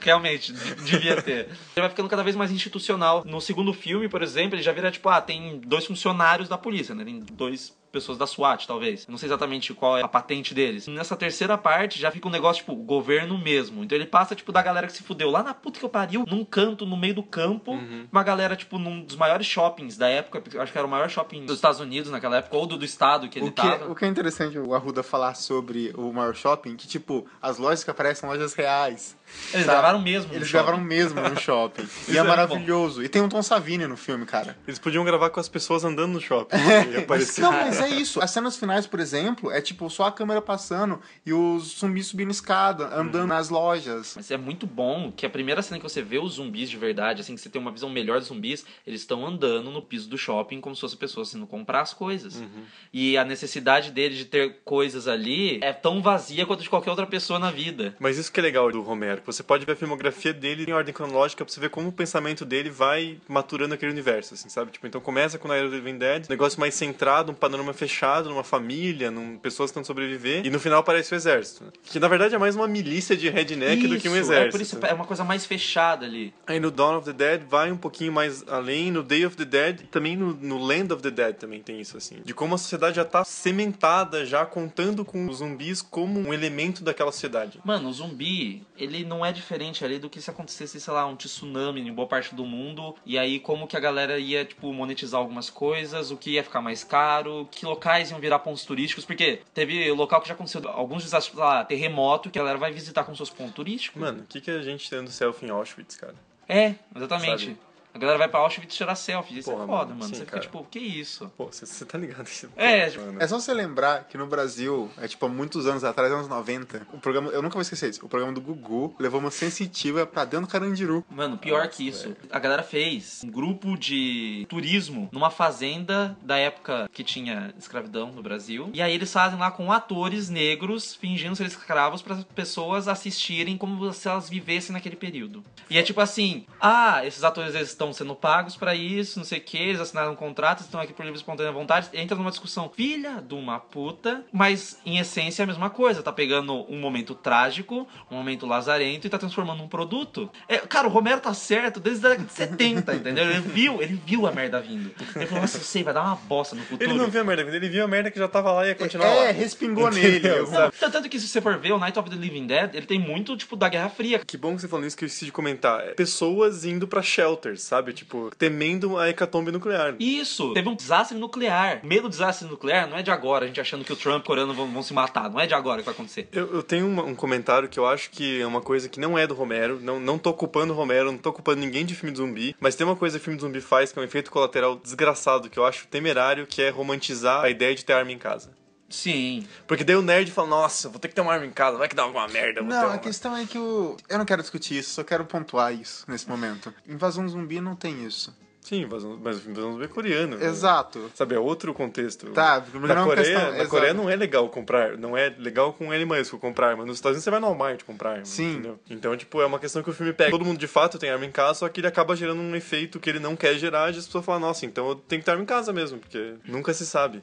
Realmente, de- devia ter. Ele vai ficando cada vez mais institucional. No segundo filme, por exemplo, ele já vira tipo, ah, tem dois funcionários da polícia, né? Tem dois pessoas da SWAT, talvez. Não sei exatamente qual é a patente deles. Nessa terceira parte já fica um negócio, tipo, governo mesmo. Então ele passa, tipo, da galera que se fudeu lá na puta que eu pariu, num canto, no meio do campo. Uma galera, tipo, num dos maiores shoppings da época. Acho que era o maior shopping dos Estados Unidos naquela época, ou do, do estado que ele O que, tava. o que é interessante o Arruda falar sobre o maior shopping, que tipo, as lojas que aparecem são lojas reais. Exato. gravaram mesmo no Eles shopping. gravaram mesmo no shopping. e é é maravilhoso. E tem um Tom Savini no filme, cara. Eles podiam gravar com as pessoas andando no shopping. e aparecer. Não, mas é isso. As cenas finais, por exemplo, é tipo só a câmera passando e os zumbis subindo escada, andando nas lojas. Mas é muito bom que a primeira cena que você vê os zumbis de verdade, assim, que você tem uma visão melhor dos zumbis, eles estão andando no piso do shopping como se fossem pessoas indo comprar as coisas. Uhum. E a necessidade deles de ter coisas ali é tão vazia quanto de qualquer outra pessoa na vida. Mas isso que é legal do Romero, que você pode ver a filmografia dele em ordem cronológica pra você ver como o pensamento dele vai maturando aquele universo, assim, sabe? Tipo, então começa com Night of the Living Dead, negócio mais centrado, um panorama fechado, numa família, num pessoas estão sobreviver, e no final aparece o exército. né? Que na verdade é mais uma milícia de redneck do que um Isso, exército. É por isso é uma coisa mais fechada ali. Aí no Dawn of the Dead vai um pouquinho mais além, no Day of the Dead, e também no, no Land of the Dead também tem isso, assim. De como a sociedade já tá cimentada, já contando com os zumbis como um elemento daquela sociedade. Mano, o zumbi, ele não é diferente ali do que se acontecesse, sei lá, um tsunami em boa parte do mundo. E aí, como que a galera ia, tipo, monetizar algumas coisas, o que ia ficar mais caro, que locais iam virar pontos turísticos. Porque teve local que já aconteceu alguns desastres, sei lá, terremoto, que a galera vai visitar como seus pontos turísticos. Mano, o que, que a gente tem do selfie em Auschwitz, cara? É, exatamente. Sabe? A galera vai pra Auschwitz tirar selfie. Isso Porra, é foda, mano, mano. sim, Você fica cara. tipo, que isso? Pô, você tá ligado? Esse- É, mano. É só você lembrar que no Brasil, é tipo há muitos anos atrás, anos 90, o programa, eu nunca vou esquecer isso, o programa do Gugu levou uma sensitiva pra dentro do Carandiru. Mano, pior que isso. A galera fez um grupo de turismo numa fazenda da época que tinha escravidão no Brasil. E aí eles fazem lá com atores negros fingindo ser escravos para as pessoas assistirem como se elas vivessem naquele período. E é tipo assim: ah, esses atores eles estão sendo pagos pra isso, não sei o que, eles assinaram um contrato, estão aqui por livre espontânea vontade. Entra numa discussão, filha de uma puta, mas em essência é a mesma coisa. Tá pegando um momento trágico, um momento lazarento e tá transformando num produto. É, cara, o Romero tá certo desde a década de 70, entendeu? Ele viu, ele viu a merda vindo. Ele falou, nossa, eu sei, vai dar uma bosta no futuro. Ele não viu a merda, ele viu a merda que já tava lá e ia continuar é, lá. respingou Entendeu? nele. Sabe? Tanto tanto que se você for ver o Night of the Living Dead, ele tem muito, tipo, da Guerra Fria. Que bom que você falou isso, que eu esqueci de comentar. É Pessoas indo pra shelters, sabe? Tipo, temendo a hecatombe nuclear. Isso, teve um desastre nuclear. Medo do desastre nuclear não é de agora, a gente achando que o Trump e o Coreano vão, vão se matar. Não é de agora que vai acontecer. Eu, eu tenho uma- um comentário que eu acho que é uma coisa que não é do Romero. Não, não tô culpando o Romero, não tô culpando ninguém de filme de zumbi. Mas tem uma coisa que filme de zumbi faz, que é um efeito colateral desgraçado, que eu acho temerário, que é romantizar a ideia de ter arma em casa. Sim. Porque daí o nerd fala, nossa, vou ter que ter uma arma em casa, vai que dá alguma merda. Não, a questão é que o. Eu não quero discutir isso, só quero pontuar isso nesse momento. Invasão zumbi não tem isso. Sim, invasão- mas invasão zumbi é coreano. né? Exato. Sabe, é outro contexto. Tá, mas na não é uma Coreia, questão- na exato. Coreia não é legal comprar, não é legal com L maiúsculo comprar arma. Nos Estados Unidos você vai no Walmart comprar arma, Sim. entendeu? Então, tipo, é uma questão que o filme pega. Todo mundo de fato tem arma em casa, só que ele acaba gerando um efeito que ele não quer gerar e as pessoas falam, nossa, então eu tenho que ter arma em casa mesmo, porque nunca se sabe.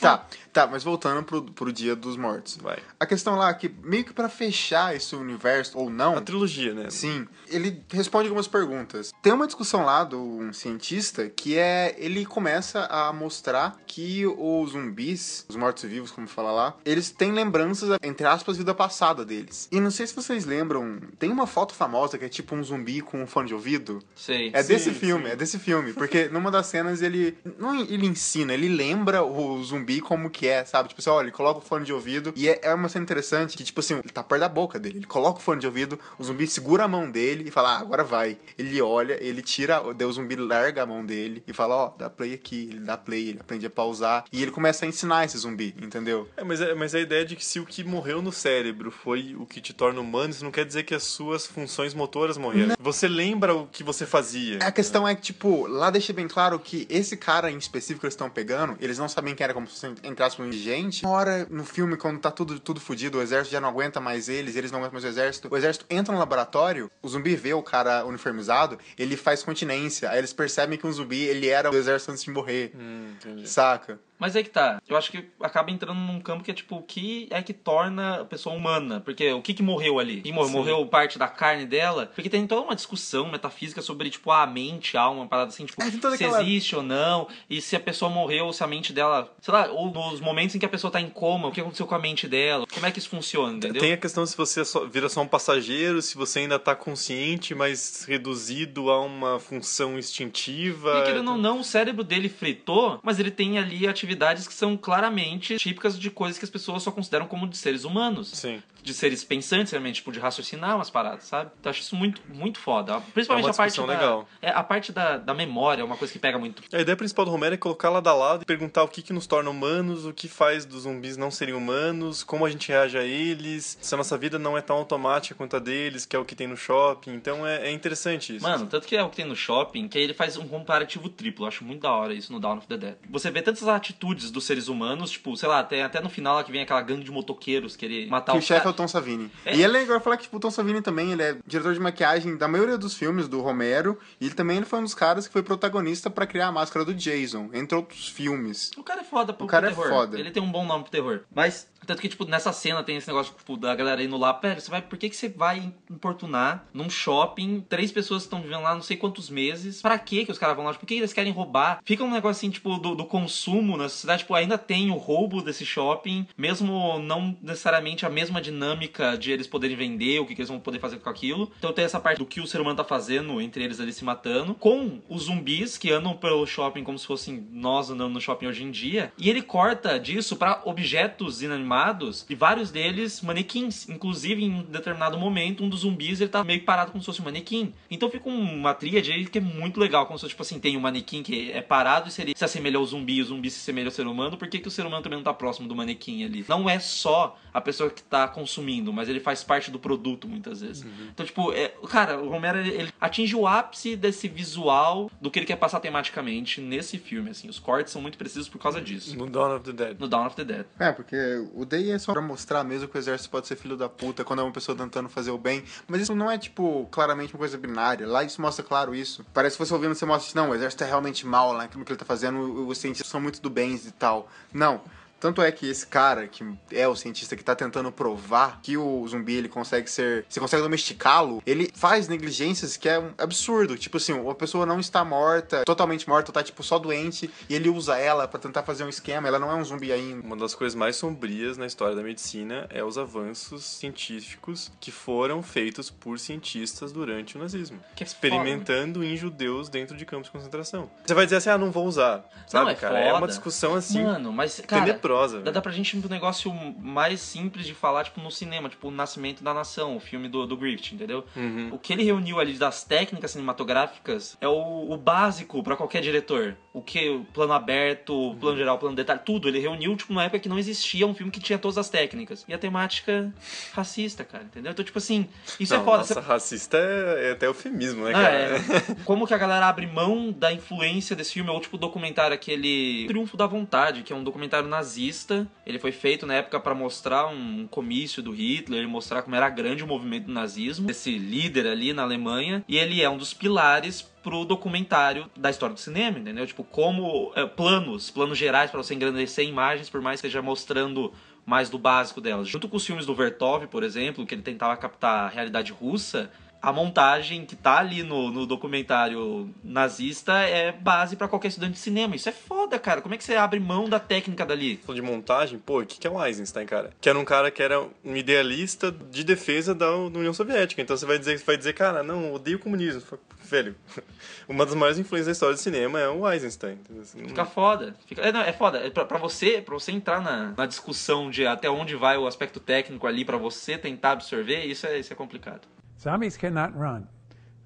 Tá, tá, mas voltando pro, pro Dia dos Mortos. Vai. A questão lá é que, meio que pra fechar esse universo, ou não, A trilogia, né? Sim, ele responde algumas perguntas. Tem uma discussão lá de um cientista que é. Ele começa a mostrar que os zumbis, os mortos-vivos, como fala lá, eles têm lembranças, entre aspas, vida passada deles. E não sei se vocês lembram, tem uma foto famosa que é tipo um zumbi com um fone de ouvido. Sei. É Sim, desse filme, sim. é desse filme. Porque numa das cenas ele. Não ele ensina, ele lembra o zumbi como que é, sabe? Tipo assim, olha, ele coloca o fone de ouvido. E é, é uma cena interessante que, tipo assim, ele tá perto da boca dele. Ele coloca o fone de ouvido, o zumbi segura a mão dele e fala, ah, agora vai. Ele olha, ele tira, o zumbi larga a mão dele e fala, ó, dá play aqui. Ele dá play, ele aprende a pausar. E ele começa a ensinar esse zumbi, entendeu? É, mas, é, mas a ideia de que se o que morreu no cérebro foi o que te torna humano, isso não quer dizer que as suas funções motoras morreram. Você lembra o que você fazia. A questão é que, tipo, lá deixa bem claro que esse cara em específico que eles estão pegando, eles não sabem quem era como se entrasse um indigente. Uma hora no filme, quando tá tudo, tudo fudido, o exército já não aguenta mais eles, eles não aguentam mais o exército. O exército entra no laboratório, o zumbi vê o cara uniformizado, ele faz continência. Aí eles percebem que um zumbi, ele era do exército antes de morrer. Hum. Saca? Mas é que tá. Eu acho que acaba entrando num campo que é tipo, o que é que torna a pessoa humana? Porque o que que morreu ali? E morreu, morreu parte da carne dela? Porque tem toda uma discussão metafísica sobre, tipo, a mente, a alma, uma parada assim, tipo, É, se aquela- existe ou não, e se a pessoa morreu, se a mente dela. Sei lá, ou nos momentos em que a pessoa tá em coma, o que aconteceu com a mente dela? Como é que isso funciona, entendeu? Tem a questão se você é vira só um passageiro, se você ainda tá consciente, mas reduzido a uma função instintiva. E querendo ou não, o cérebro dele fritou, mas ele tem ali atividades que são claramente típicas de coisas que as pessoas só consideram como de seres humanos. Sim. De seres pensantes, realmente, tipo, de raciocinar umas paradas, sabe? Então acho isso muito, muito foda. Principalmente É uma a parte da, legal. É, a parte da, da memória é uma coisa que pega muito. A ideia principal do Romero é colocar lado a lado e perguntar o que, que nos torna humanos, o que faz dos zumbis não serem humanos, como a gente reage a eles, se a nossa vida não é tão automática quanto a deles, que é o que tem no shopping. Então é, é interessante isso. Mano, tanto que é o que tem no shopping, que aí ele faz um comparativo triplo. Eu acho muito da hora isso no Dawn of the Dead. Você vê tantas atitudes dos seres humanos, tipo, sei lá, até, até no final lá que vem aquela gangue de motoqueiros querer matar Que os o chefe é o. Tom Savini. É. E é legal falar que tipo, o Tom Savini também, ele é diretor de maquiagem da maioria dos filmes do Romero. E ele também ele foi um dos caras que foi protagonista pra criar a máscara do Jason, entre outros filmes. O cara é foda pro, O cara pro é terror. foda. Ele tem um bom nome pro terror. Mas, tanto que, tipo, nessa cena tem esse negócio tipo, da galera indo lá, pera, você vai, por que, que você vai importunar num shopping, três pessoas estão vivendo lá não sei quantos meses? Pra que que os caras vão lá? Por que eles querem roubar? Fica um negócio assim, tipo, do, do consumo na sociedade, tipo, ainda tem o roubo desse shopping, mesmo não necessariamente a mesma dinâmica de eles poderem vender, o que, que eles vão poder fazer com aquilo. Então tem essa parte do que o ser humano tá fazendo, entre eles ali se matando, com os zumbis que andam pelo shopping como se fossem nós andando no shopping hoje em dia. E ele corta disso pra objetos inanimados e vários deles manequins. Inclusive, em determinado momento, um dos zumbis ele tá meio parado como se fosse um manequim. Então fica uma tríade aí que é muito legal, como se fosse, tipo assim, tem um manequim que é parado e se ele se assemelha ao zumbi e o zumbi se assemelha ao ser humano, por que, que o ser humano também não tá próximo do manequim ali? Não é só a pessoa que tá consumindo, mas ele faz parte do produto muitas vezes. Então, tipo, é, cara, o Romero ele, ele atinge o ápice desse visual do que ele quer passar tematicamente nesse filme, assim. Os cortes são muito precisos por causa disso. No Dawn of the Dead. No Dawn of the Dead. É, porque o Day é só pra mostrar mesmo que o exército pode ser filho da puta quando é uma pessoa tentando fazer o bem. Mas isso não é, tipo, claramente uma coisa binária. Lá isso mostra claro isso. Parece que você ouvindo, você mostra, não, o exército é realmente mal lá, aquilo que ele tá fazendo, os cientistas são muito do bem e tal. Não. Tanto é que esse cara, que é o cientista que tá tentando provar que o zumbi ele consegue ser. Você consegue domesticá-lo, ele faz negligências que é um absurdo. Tipo assim, a pessoa não está morta, totalmente morta, tá tipo só doente, e ele usa ela pra tentar fazer um esquema. Ela não é um zumbi ainda. Uma das coisas mais sombrias na história da medicina é os avanços científicos que foram feitos por cientistas durante o nazismo. Que é experimentando em judeus dentro de campos de concentração. Você vai dizer assim, ah, não vou usar. Sabe, é cara? É foda. uma discussão assim, Mano, mas, cara, tenebrosa. Dá, dá pra gente ir pro negócio mais simples de falar, tipo, no cinema, tipo, O Nascimento da Nação, o filme do, do Griffith, entendeu? Uhum. O que ele reuniu ali das técnicas cinematográficas é o, o básico pra qualquer diretor. O que? Plano aberto, o plano geral, o plano detalhe, tudo. Ele reuniu, tipo, numa época que não existia um filme que tinha todas as técnicas. E a temática racista, cara, entendeu? Então, tipo assim, isso Não, é foda. Nossa, Você- racista é, é até eufemismo, né, ah, cara? é. Como que a galera abre mão da influência desse filme? Ou tipo documentário aquele Triunfo da Vontade, que é um documentário nazista. Ele foi feito na época pra mostrar um comício do Hitler, mostrar como era grande o movimento do nazismo, esse líder ali na Alemanha. E ele é um dos pilares pro documentário da história do cinema, entendeu? Tipo, como é, planos, planos gerais pra você engrandecer imagens, por mais que esteja mostrando mais do básico delas. Junto com os filmes do Vertov, por exemplo, que ele tentava captar a realidade russa, a montagem que tá ali no, no documentário nazista é base pra qualquer estudante de cinema. Isso é foda, cara. Como é que você abre mão da técnica dali? De montagem, pô, o que que é o Eisenstein, cara? Que era um cara que era um idealista de defesa da União Soviética. Então você vai dizer, vai dizer cara, não, odeio o comunismo. Velho, uma das maiores influências da história do cinema é o Eisenstein. Assim, Fica foda. Fica, é, não, é foda. É pra, pra você, pra você entrar na, na discussão de até onde vai o aspecto técnico ali pra você tentar absorver, isso é, isso é complicado. Zombies cannot run.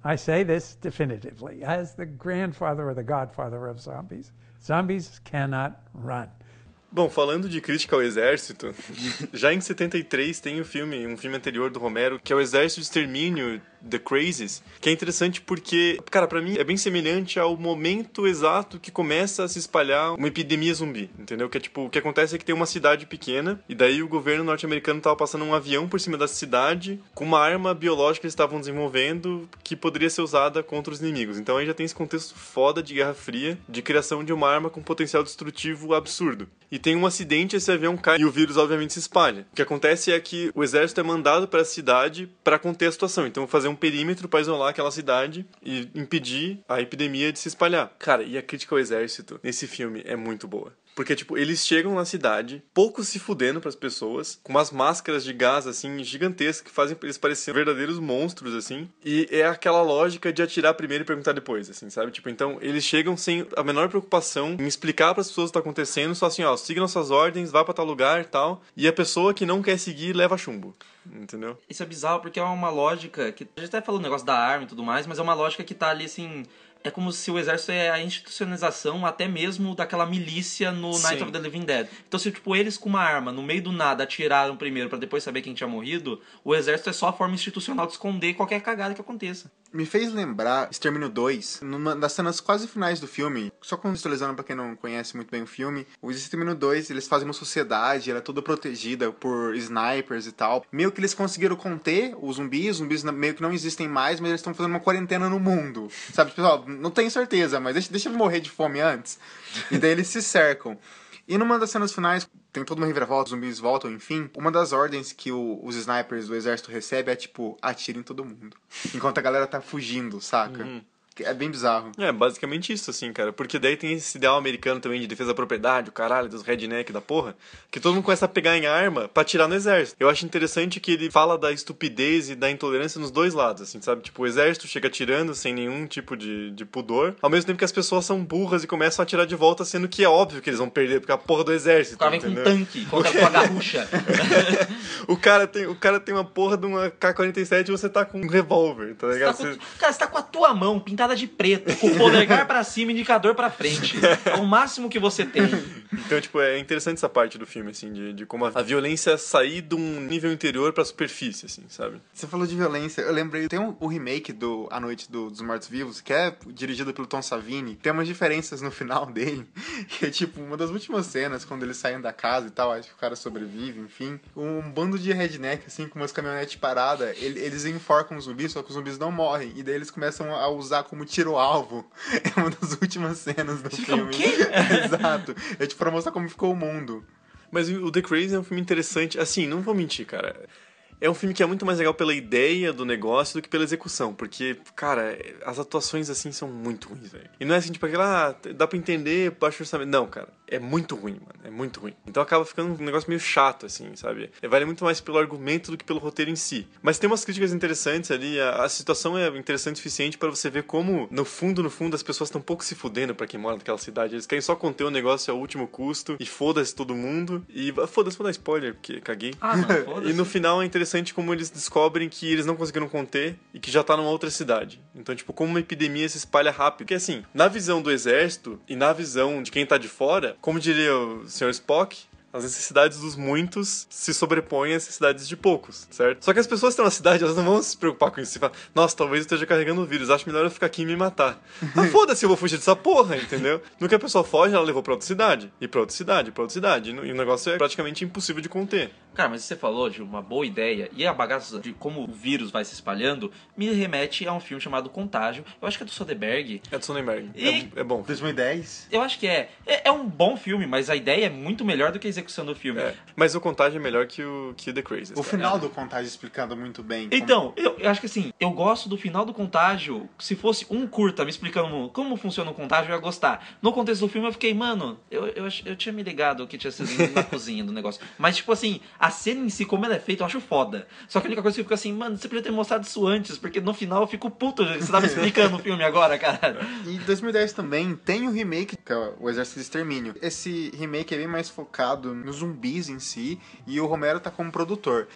I say this definitively. As the grandfather or the godfather of zombies, zombies cannot run. Bom, falando de crítica ao exército, já em 73 tem o filme, um filme anterior do Romero, que é o Exército de Extermínio, The Crazies, que é interessante porque, cara, pra mim é bem semelhante ao momento exato que começa a se espalhar uma epidemia zumbi, entendeu? Que é tipo, o que acontece é que tem uma cidade pequena e daí o governo norte-americano tava passando um avião por cima da cidade com uma arma biológica que eles estavam desenvolvendo que poderia ser usada contra os inimigos. Então aí já tem esse contexto foda de Guerra Fria, de criação de uma arma com potencial destrutivo absurdo. E tem um acidente, esse avião cai e o vírus obviamente se espalha. O que acontece é que o exército é mandado para a cidade para conter a situação. Então fazer um perímetro para isolar aquela cidade e impedir a epidemia de se espalhar. Cara, e a crítica ao exército nesse filme é muito boa. Porque, tipo, eles chegam na cidade, pouco se fudendo pras pessoas, com umas máscaras de gás, assim, gigantescas, que fazem eles parecerem verdadeiros monstros, assim. E é aquela lógica de atirar primeiro e perguntar depois, assim, sabe? Tipo, então, eles chegam sem a menor preocupação em explicar pras pessoas o que tá acontecendo, só assim, ó, siga nossas ordens, vá pra tal lugar e tal. E a pessoa que não quer seguir leva chumbo. Entendeu? Isso é bizarro porque é uma lógica que. A gente até falou o negócio da arma e tudo mais, mas é uma lógica que tá ali assim. É como se o exército é a institucionalização até mesmo daquela milícia no Night Sim. of the Living Dead. Então, se tipo, eles com uma arma no meio do nada atiraram primeiro pra depois saber quem tinha morrido, o exército é só a forma institucional de esconder qualquer cagada que aconteça. Me fez lembrar Extermínio 2, numa das cenas quase finais do filme. Só contextualizando pra quem não conhece muito bem o filme, o Extermínio 2, eles fazem uma sociedade, ela é toda protegida por snipers e tal. Meio que eles conseguiram conter os zumbis, os zumbis meio que não existem mais, mas eles estão fazendo uma quarentena no mundo. Sabe, pessoal, não tenho certeza, mas deixa, deixa eu morrer de fome antes. E daí eles se cercam. E numa das cenas finais, tem toda uma reviravolta, os zumbis voltam, enfim. Uma das ordens que o- os snipers do exército recebem é tipo, atirem todo mundo. Enquanto a galera tá fugindo, saca? É bem bizarro. É, basicamente isso, assim, cara. Porque daí tem esse ideal americano também de defesa da propriedade, o caralho, dos redneck da porra, que todo mundo começa a pegar em arma pra atirar no exército. Eu acho interessante que ele fala da estupidez e da intolerância nos dois lados, assim, sabe? Tipo, o exército chega atirando sem nenhum tipo de, de pudor, ao mesmo tempo que as pessoas são burras e começam a atirar de volta, sendo que é óbvio que eles vão perder, porque é a porra do exército. O cara vem com um entendeu? tanque, com com a garrucha. o, cara tem, o cara tem uma porra de uma K-47 e você tá com um revólver, tá Você tá ligado? com- Você- Cara, você tá com a tua mão pintada de preto, com o polegar pra cima e indicador pra frente. É o máximo que você tem. Então, tipo, é interessante essa parte do filme, assim, de, de como a, a violência sair de um nível interior pra superfície, assim, sabe? Você falou de violência, eu lembrei, tem um, o remake do A Noite do- dos Mortos Vivos, que é dirigido pelo Tom Savini, tem umas diferenças no final dele, que é tipo, uma das últimas cenas, quando eles saem da casa e tal, acho que o cara sobrevive, enfim, um bando de redneck, assim, com umas caminhonetes paradas, ele- eles enforcam os zumbis, só que os zumbis não morrem, e daí eles começam a usar como tiro-alvo, é uma das últimas cenas do fica, filme. "O quê?" Exato, é tipo pra mostrar como ficou o mundo. Mas o The Crazy é um filme interessante. Assim, não vou mentir, cara. É um filme que é muito mais legal pela ideia do negócio do que pela execução. Porque, cara, as atuações, assim, são muito ruins, velho. E não é assim, tipo, aquela, ah, dá pra entender, baixo orçamento. Não, cara. É muito ruim, mano. É muito ruim. Então acaba ficando um negócio meio chato, assim, sabe? Vale muito mais pelo argumento do que pelo roteiro em si. Mas tem umas críticas interessantes ali. A, a situação é interessante o suficiente pra você ver como, no fundo, no fundo, as pessoas estão um pouco se fudendo pra quem mora naquela cidade. Eles querem só conter o negócio ao último custo. E foda-se todo mundo. E foda-se, vou dar spoiler, porque caguei. Ah, mano. E no final é interessante como eles descobrem que eles não conseguiram conter e que já tá numa outra cidade. Então, tipo, como uma epidemia se espalha rápido. Porque assim, na visão do exército e na visão de quem tá de fora, como diria o Sr. Spock, as necessidades dos muitos se sobrepõem às necessidades de poucos, certo? Só que as pessoas que estão na cidade, elas não vão se preocupar com isso. Você fala, Nossa, talvez eu esteja carregando o vírus, acho melhor eu ficar aqui e me matar. ah, foda-se, eu vou fugir dessa porra, entendeu? No que a pessoa foge, ela levou pra outra cidade, e pra outra cidade, e pra outra cidade. E e o negócio é praticamente impossível de conter. Cara, mas você falou de uma boa ideia e a bagaça de como o vírus vai se espalhando me remete a um filme chamado Contágio. Eu acho que é do Soderbergh. É do Sonnenberg. E- É, é bom. 2010? Eu acho que é. é. é um bom filme, mas a ideia é muito melhor do que a execução do filme. É, mas o Contágio é melhor que o, que o The Crazy. O final do Contagem explicando muito bem. como- Então, eu, eu acho que assim, eu gosto do final do contágio. Se fosse um curta me explicando como funciona o contágio, eu ia gostar. No contexto do filme, eu fiquei, mano, eu, eu, eu tinha me ligado que tinha sido na cozinha do negócio. Mas, tipo assim, a cena em si, como ela é feita, eu acho foda. Só que a única coisa que eu fico assim, mano, você podia ter mostrado isso antes, porque no final eu fico puto. Você tava explicando o filme agora, cara. E 2010 também tem o remake, que é o Exército de Extermínio. Esse remake é bem mais focado nos zumbis em si, e o Romero tá como produtor.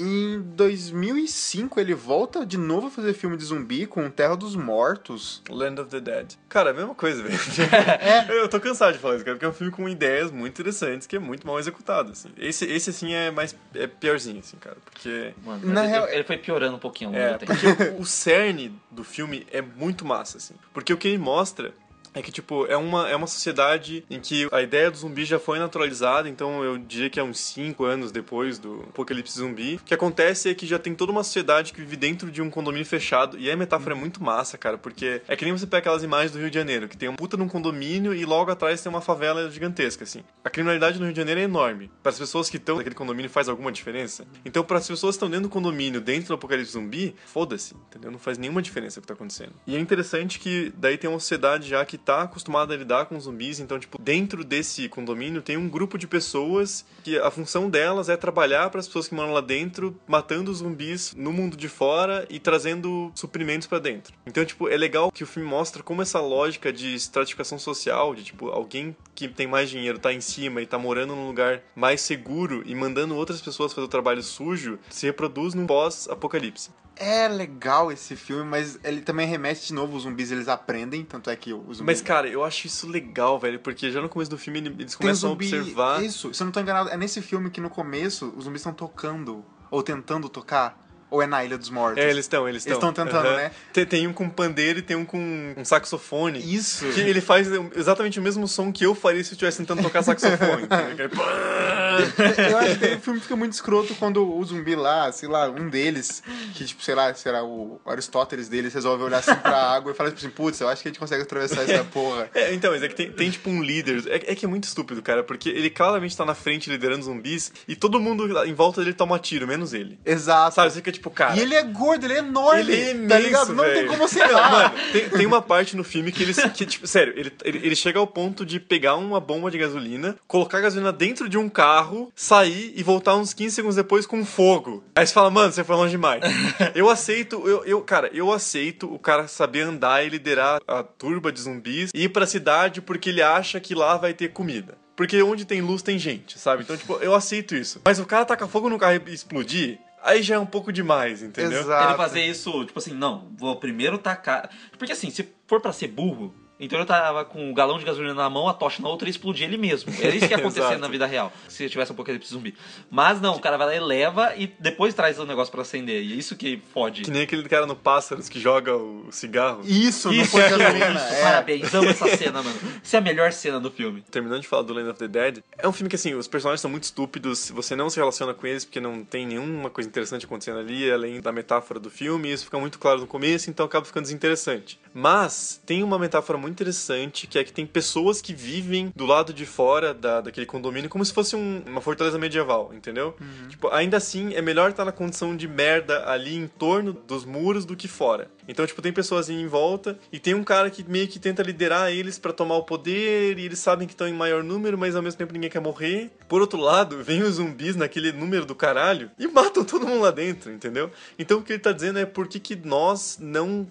Em 2005 ele volta de novo a fazer filme de zumbi com Terra dos Mortos. Land of the Dead. Cara, a mesma coisa, velho. Eu tô cansado de falar isso, cara, porque é um filme com ideias muito interessantes que é muito mal executado, assim. Esse, esse assim, é mais... é piorzinho, assim, cara, porque... Mano, Na ele, real- ele foi piorando um pouquinho É, porque o, o cerne do filme é muito massa, assim. Porque o que ele mostra é que, tipo, é uma, é uma sociedade em que a ideia do zumbi já foi naturalizada, então eu diria que é uns 5 anos depois do apocalipse zumbi. O que acontece é que já tem toda uma sociedade que vive dentro de um condomínio fechado, e a metáfora é muito massa, cara, porque é que nem você pega aquelas imagens do Rio de Janeiro, que tem um puta num condomínio e logo atrás tem uma favela gigantesca, assim. A criminalidade no Rio de Janeiro é enorme. Para as pessoas que estão naquele condomínio faz alguma diferença? Então, para as pessoas que estão dentro do condomínio, dentro do apocalipse zumbi, foda-se, entendeu? Não faz nenhuma diferença o que tá acontecendo. E é interessante que daí tem uma sociedade já que tá acostumada a lidar com zumbis, então, tipo, dentro desse condomínio tem um grupo de pessoas que a função delas é trabalhar para as pessoas que moram lá dentro, matando zumbis no mundo de fora e trazendo suprimentos para dentro. Então, tipo, é legal que o filme mostra como essa lógica de estratificação social, de tipo, alguém que tem mais dinheiro tá em cima e tá morando num lugar mais seguro e mandando outras pessoas fazer o trabalho sujo, se reproduz num pós-apocalipse. É legal esse filme, mas ele também remete de novo os zumbis, eles aprendem, tanto é que os zumbis... Mas, cara, eu acho isso legal, velho, porque já no começo do filme eles começam zumbi... a observar. Isso, se eu não tô enganado, é nesse filme que no começo os zumbis estão tocando, ou tentando tocar, ou é na Ilha dos Mortos? É, eles estão, eles estão. Eles tão tentando, né? Tem, tem um com pandeiro e tem um com um saxofone. Isso! Que ele faz exatamente o mesmo som que eu faria se eu estivesse tentando tocar saxofone. Eu acho que o filme fica muito escroto quando o zumbi lá, sei lá, um deles, que tipo, sei lá, será o Aristóteles deles, resolve olhar assim pra água e fala tipo assim, putz, eu acho que a gente consegue atravessar essa porra. É, então, mas é que tem, tem, tipo um líder. É, é que é muito estúpido, cara, porque ele claramente tá na frente liderando zumbis e todo mundo em volta dele toma tiro, menos ele. Exato. Sabe? Você fica tipo, cara. E ele é gordo, ele é enorme. Ele é imenso, tá ligado? Não tem velho. como você Não, mano, tem, tem uma parte no filme que ele, que, tipo, sério, ele, ele, ele chega ao ponto de pegar uma bomba de gasolina, colocar a gasolina dentro de um carro, sair e voltar uns 15 segundos depois com fogo. Aí você fala, mano, você foi longe demais. eu aceito, eu, eu, cara, eu aceito o cara saber andar e liderar a turba de zumbis e ir pra cidade porque ele acha que lá vai ter comida. Porque onde tem luz tem gente, sabe? Então, tipo, eu aceito isso. Mas o cara tacar fogo no carro e explodir, aí já é um pouco demais, entendeu? Exato. Ele fazer isso, tipo assim, não, vou primeiro tacar. Porque assim, se for pra ser burro, então ele tava com o galão de gasolina na mão, a tocha na outra e explodir ele mesmo. Era isso que ia acontecer na vida real, se tivesse um apocalipse zumbi. Mas não, o cara vai lá e leva e depois traz o negócio pra acender. E é isso que fode. Que nem aquele cara no Pássaros que joga o cigarro. Isso, não Isso, gasolina. isso, É. parabéns, amo essa cena, mano. Essa é a melhor cena do filme. Terminando de falar do Land of the Dead, é um filme que, assim, os personagens são muito estúpidos, você não se relaciona com eles porque não tem nenhuma coisa interessante acontecendo ali, além da metáfora do filme, isso fica muito claro no começo, então acaba ficando desinteressante. Mas tem uma metáfora muito interessante, que é que tem pessoas que vivem do lado de fora da, daquele condomínio como se fosse um- uma fortaleza medieval, entendeu? Tipo, ainda assim, é melhor estar na condição de merda ali em torno dos muros do que fora. Então, tipo, tem pessoas em volta e tem um cara que meio que tenta liderar eles pra tomar o poder e eles sabem que estão em maior número, mas ao mesmo tempo ninguém quer morrer. Por outro lado, vem os zumbis naquele número do caralho e matam todo mundo lá dentro, entendeu? Então o que ele tá dizendo é por que, que nós não.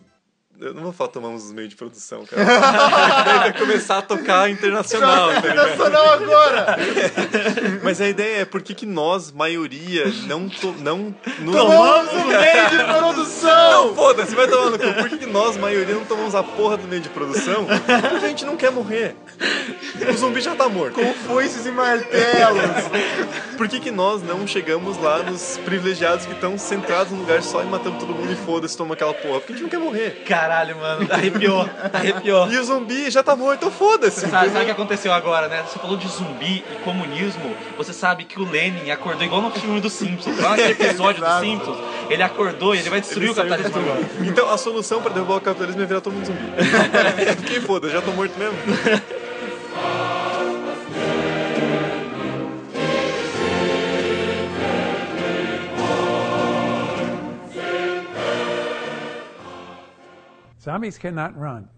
Eu não vou falar tomamos os meios de produção, cara. Daí vai começar a tocar internacional, tá ligado? Nacional agora! Mas a ideia é por que, que nós, maioria, não. To, não Tomamos o meio de produção! Não, foda-se, vai tomar no cu. Por que, que nós, maioria, não tomamos a porra do meio de produção? Porque a gente não quer morrer. O zumbi já tá morto. Com foices e martelos! Por que, que nós não chegamos lá nos privilegiados que estão centrados num lugar só e matando todo mundo e foda-se, toma aquela porra? Porque a gente não quer morrer. Caralho, mano, arrepiou, arrepiou. E o zumbi já tá morto, então foda-se. Sabe, sabe o que aconteceu agora, né? Você falou de zumbi e comunismo. Você sabe que o Lenin acordou igual no filme dos Simpsons. Lá naquele episódio dos. Simpsons. Ele acordou e ele vai destruir Ele o capitalismo agora. Então a solução pra derrubar o capitalismo é virar todo mundo zumbi. Porque foda, já tô morto mesmo. Zombies cannot run.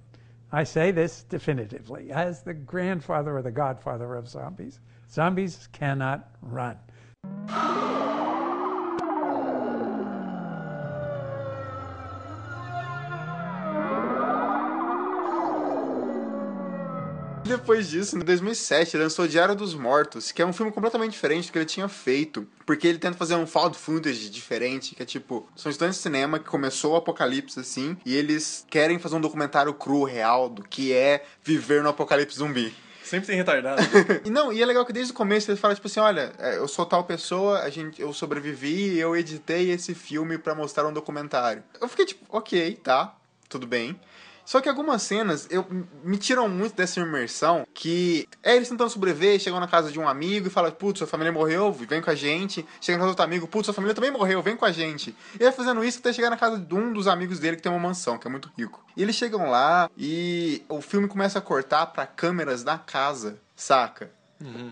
I say this definitively as the grandfather or the godfather of zombies. Zombies cannot run. Depois disso, em 2007, ele lançou Diário dos Mortos, que é um filme completamente diferente do que ele tinha feito. Porque ele tenta fazer um found footage diferente, que é tipo, são estudantes de cinema que começou o apocalipse assim, e eles querem fazer um documentário cru, real, do que é viver no apocalipse zumbi. Sempre tem retardado. E não, e é legal que desde o começo ele fala, tipo assim, olha, é, eu sou tal pessoa, a gente, eu sobrevivi e eu editei esse filme pra mostrar um documentário. Eu fiquei tipo, ok, tá, tudo bem. Só que algumas cenas eu, me tiram muito dessa imersão que é eles tentando sobreviver, chegam na casa de um amigo e falam, putz, sua família morreu, vem com a gente. Chega na casa do outro amigo, putz, sua família também morreu, vem com a gente. E vai fazendo isso até chegar na casa de um dos amigos dele que tem uma mansão, que é muito rico. E eles chegam lá e o filme começa a cortar pra câmeras da casa, saca?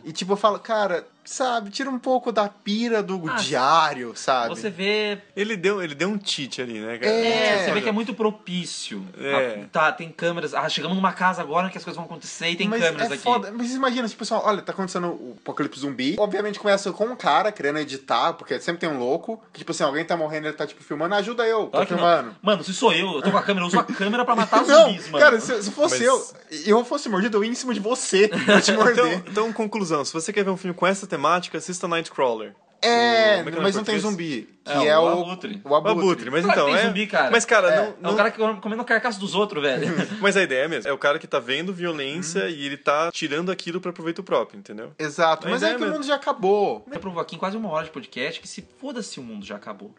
E tipo, eu falo, cara, sabe, tira um pouco da pira do Ah, diário, sabe? Você vê. Ele deu, ele deu um cheat ali, né, cara? É. Você vê que é muito propício. É. Ah, Tá, tem câmeras. Ah, chegamos numa casa agora que as coisas vão acontecer e tem mas câmeras é aqui. foda. Mas imagina, tipo, pessoal, olha, tá acontecendo o apocalipse zumbi. Obviamente começa com um cara querendo editar, porque sempre tem um louco, que tipo assim, alguém tá morrendo, ele tá tipo filmando, ajuda eu, tô Claro que não. filmando. Mano, se sou eu, eu tô com a câmera, eu uso a câmera pra matar os Não, zumbis, mano. cara, se, se fosse Mas- eu, eu fosse mordido, eu ia em cima de você pra te Então, morder. então, conclusão, se você quer ver um filme com essa temática, assista Nightcrawler. é, é é mas não tem português? zumbi, que É, é, o o, abutre. o O abutre. Abutre, mas Claro então, é... zumbi, cara. Mas, cara, É. não... É não- o cara que come- comendo a carcaça dos outros, velho. Mas a ideia é mesmo. É o cara que tá vendo violência Uhum. e ele tá tirando aquilo pra proveito próprio, entendeu? Exato, mas Mas é, é que o mesmo. mundo já acabou. Você provou aqui em quase uma hora de podcast que se foda-se o mundo já acabou.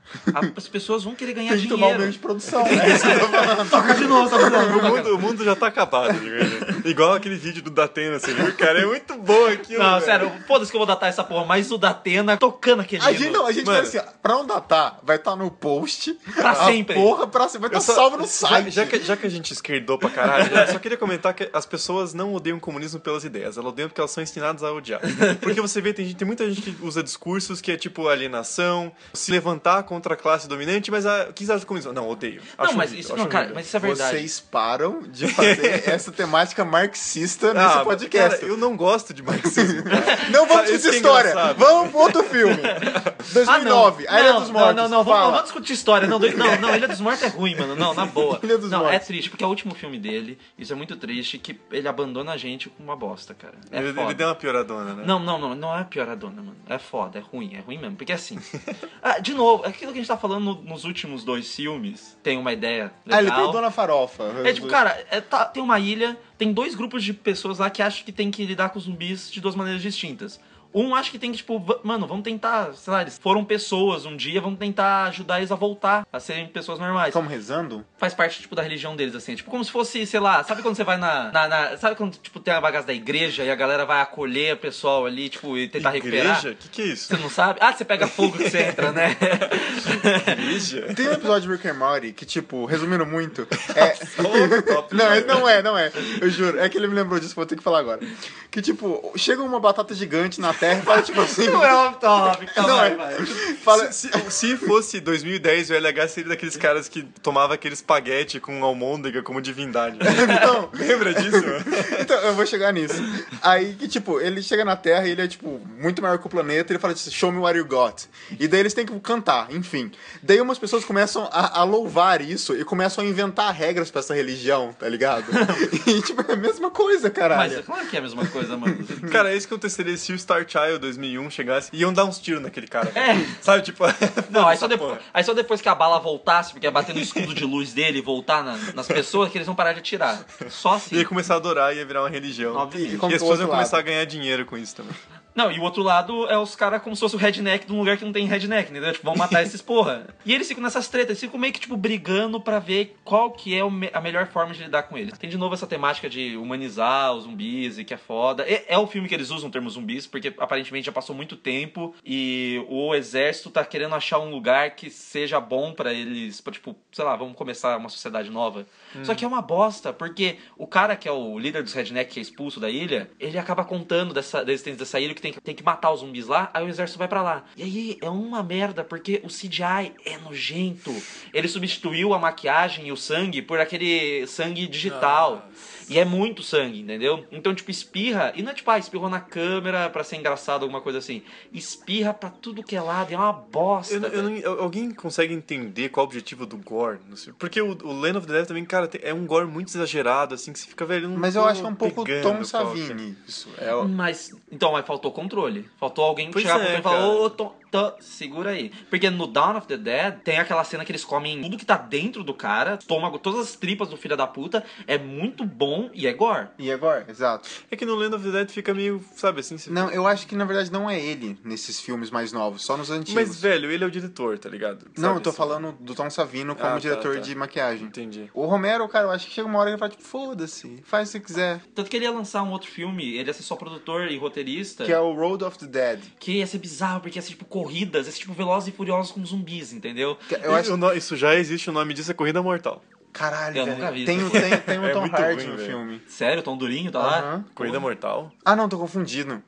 As pessoas vão querer ganhar Tem que tomar o dinheiro. meio de produção, né? Isso que eu tô falando. Toca de novo, de novo. O mundo, o mundo já tá acabado, de verdade. Igual aquele vídeo do Datena, você viu? Cara, é muito bom aquilo. Não, velho. sério, foda-se que eu vou datar essa porra, mas o Datena tocando aquele A gente, não, a gente Mano. assim, ó, pra não datar, vai estar no post. Pra a sempre. Porra, pra sempre. Vai estar só- salvo no já- site. Já, que, já que a gente esquerdou pra caralho, eu só queria comentar que as pessoas não odeiam o comunismo pelas ideias, elas odeiam porque elas são ensinadas a odiar. Porque você vê, tem, gente- tem muita gente que usa discursos que é tipo alienação, se levantar contra a classe dominante, mas a, que do comunismo? Não, odeio. Não, Acho mas isso, acho não, cara, horrível. mas isso é verdade. Vocês param de fazer essa temática marxista nesse Ah, podcast. Cara, eu não gosto de marxismo. cara. Não vamos que é história. engraçado. Vamos pro outro filme. 2009, Ah, não, dos não, Mortos. Não, não, vamos, não vamos discutir história. Não, não, não, Ilha dos Mortos é ruim, mano. Não, na boa. Ilha dos não, Mortos. é triste, porque é o último filme dele. Isso é muito triste, que ele abandona a gente com uma bosta, cara. É ele, foda. ele deu uma pioradona, né? Não, não, não, não é pioradona, mano. É foda, é ruim, é ruim mesmo. Porque assim. ah, de novo, aquilo que a gente tá falando no- nos últimos dois filmes tem uma ideia Ah, ele legal. tem Dona Farofa. É tipo, cara, é, tá- tem uma ilha, tem dois grupos de pessoas lá que acham que tem que lidar com os zumbis de duas maneiras distintas. Um acha que tem que, tipo, mano, vamos tentar, sei lá, eles foram pessoas um dia, vamos tentar ajudar eles a voltar a serem pessoas normais. Como rezando? Faz parte, tipo, da religião deles, assim. Tipo, como se fosse, sei lá, sabe quando você vai na. na- na- sabe quando, tipo, tem a bagaça da igreja e a galera vai acolher o pessoal ali, tipo, e tentar recuperar? Igreja? O que, que é isso? Você não sabe? Ah, você pega fogo que você entra, né? Igreja? Tem um episódio de Rick and Morty que, tipo, resumindo muito, é... Não, esse não é, não é. Eu juro. É que ele me lembrou disso, vou ter que falar agora. Que, tipo, chega uma batata gigante na Terra e fala, tipo assim... Não é off-topic, tá, Não vai, é. vai. Fala, Se, se fosse 2010, o LH seria daqueles caras que tomava aquele espaguete com almôndega como divindade. então, Lembra disso? então, eu vou chegar nisso. Aí que, tipo, ele chega na Terra e ele é, tipo, muito maior que o planeta. E ele fala assim, show me what you got. E daí eles têm que cantar, enfim. Daí umas pessoas começam a, a louvar isso e começam a inventar regras pra essa religião, tá ligado? E, tipo, é a mesma coisa, caralho. Mas claro que é a mesma coisa, mano. Cara, é isso que aconteceria se o Star Child 2001 chegasse e iam dar uns tiros naquele cara. É. Sabe, tipo... Não, aí só, depois, aí só depois que a bala voltasse, porque ia bater no escudo de luz dele e voltar na- nas pessoas, que eles vão parar de atirar. Só assim. Ia começar a adorar, ia virar uma religião. Obviamente. E, as pessoas iam começar a ganhar dinheiro com isso também. Não, e o outro lado é os caras como se fosse o redneck de um lugar que não tem redneck, entendeu? Tipo, vão matar esses porra. E eles ficam nessas tretas, eles ficam meio que, tipo, brigando pra ver qual que é a melhor forma de lidar com eles. Tem de novo essa temática de humanizar os zumbis e que é foda. É, o filme que eles usam o termo zumbis, porque aparentemente já passou muito tempo e o exército tá querendo achar um lugar que seja bom pra eles, pra, tipo, sei lá, vamos começar uma sociedade nova. Só que é uma bosta, porque o cara que é o líder dos redneck que é expulso da ilha, ele acaba contando dessa, da existência dessa ilha que tem, que tem que matar os zumbis lá, aí o exército vai pra lá. E aí é uma merda, porque o CGI é nojento. Ele substituiu a maquiagem e o sangue por aquele sangue digital. E é muito sangue, entendeu? Então, tipo, espirra. E não é tipo, ah, espirrou na câmera pra ser engraçado, alguma coisa assim. Espirra pra tudo que é lado. e É uma bosta. Eu não- eu não- alguém consegue entender qual é o objetivo do gore? Porque o, o Land of the Dead também, cara, é um gore muito exagerado, assim, que você fica, velho, Mas eu acho que é um pouco Tom é. Savini. Isso é Mas, então, mas faltou controle. Faltou alguém Pois chegar é, pra e falar, ô, Tom, Tom, segura aí. Porque no Dawn of the Dead tem aquela cena que eles comem tudo que tá dentro do cara, estômago, todas as tripas do filho da puta. É muito bom e é gore. E agora? Exato. É que no Land of the Dead fica meio, sabe, assim... você- Não, eu acho que na verdade não é ele nesses filmes mais novos, só nos antigos. Mas, velho, ele é o diretor, tá ligado? não, Sabe, eu tô assim? falando do Tom Savino como Ah, tá, diretor tá. de maquiagem. Entendi. O Romero, cara, eu acho que chega uma hora que ele fala, tipo, foda-se, faz se quiser. Tanto que ele ia lançar um outro filme, ele ia ser só produtor e roteirista. Que é o Road of the Dead. que ia ser bizarro, porque ia ser tipo corridas, ser tipo Velozes e Furiosos com zumbis, entendeu? Eu acho Isso já existe, o nome disso é Corrida Mortal. Caralho, Eu velho. nunca vi Tem, isso. tem, tem o É Tom muito Hardy ruim, no velho. filme. Sério, Tom Durinho tá lá? Aham. Corrida Mortal? Ah, não, tô confundindo.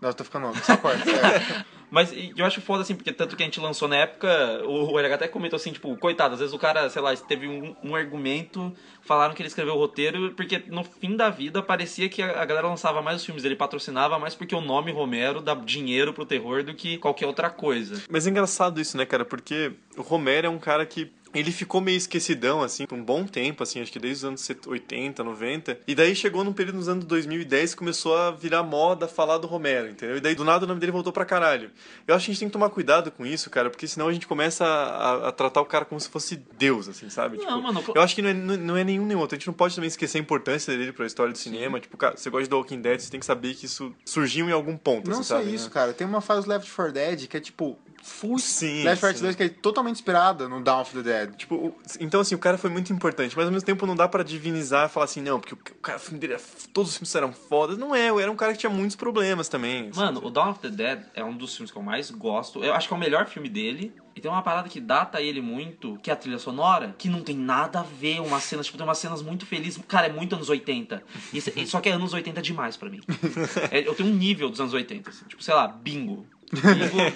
Não, tô ficando louco. Só corta. É. Mas eu acho foda, assim, porque tanto que a gente lançou na época, o, LH até comentou assim, tipo, coitado, às vezes o cara, sei lá, teve um, um argumento, falaram que ele escreveu o roteiro, porque no fim da vida parecia que a, a galera lançava mais os filmes dele, patrocinava mais porque o nome Romero dá dinheiro pro terror do que qualquer outra coisa. Mas é engraçado isso, né, cara? Porque o Romero é um cara que ele ficou meio esquecidão, assim, por um bom tempo, assim, acho que desde os anos 80, 90. E daí chegou num período nos anos 2010 que começou a virar moda falar do Romero, entendeu? E daí do nada o nome dele voltou pra caralho. Eu acho que a gente tem que tomar cuidado com isso, cara, porque senão a gente começa a, a tratar o cara como se fosse Deus, assim, sabe? Não, Tipo, mano, Eu acho que não é, não é nenhum nem outro. A gente não pode também esquecer a importância dele pra história do cinema. Tipo, cara, você gosta de The Walking Dead, você tem que saber que isso surgiu em algum ponto, Não assim, só sabe, isso, né? cara. Tem uma fase Left 4 Dead que é tipo. Full Sim, 4 sim. Dead que é totalmente inspirada no Dawn of the Dead. Tipo, o- então assim, o cara foi muito importante, mas ao mesmo tempo não dá pra divinizar e falar assim, não, porque o o cara, o filme dele, é todos os filmes eram fodas. Não é, era um cara que tinha muitos problemas também. assim. Mano, o Dawn of the Dead é um dos filmes que eu mais gosto. Eu acho que é o melhor filme dele. E tem uma parada que data ele muito, que é a trilha sonora, que não tem nada a ver. Umas cenas, tipo, tem umas cenas muito felizes. Cara, é muito anos 80. Isso, e- só que é anos 80 demais pra mim. É, eu tenho um nível dos anos 80, assim. Tipo, sei lá, bingo.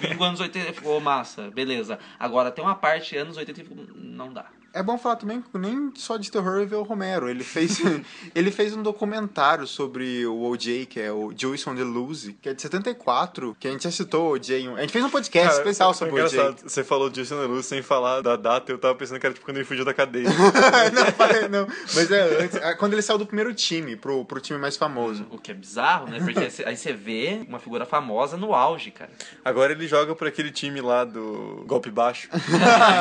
Bingo, anos 80 ficou massa, beleza. Agora tem uma parte anos 80 e ficou, não dá. É bom falar também que nem só de terror ver o Romero. Ele fez, ele fez um documentário sobre o OJ, que é o Joyce on the Loose, que é de 74, que a gente já citou o OJ. A gente fez um podcast Cara, especial foi sobre o OJ. engraçado. Você falou de Jason Luz sem falar da data, eu tava pensando que era tipo quando ele fugiu da cadeia. não, falei, não. Mas é antes, é quando ele saiu do primeiro time, pro, pro time mais famoso. O que é bizarro, né? Porque aí você vê uma figura famosa no auge, cara. Agora ele joga por aquele time lá do golpe baixo.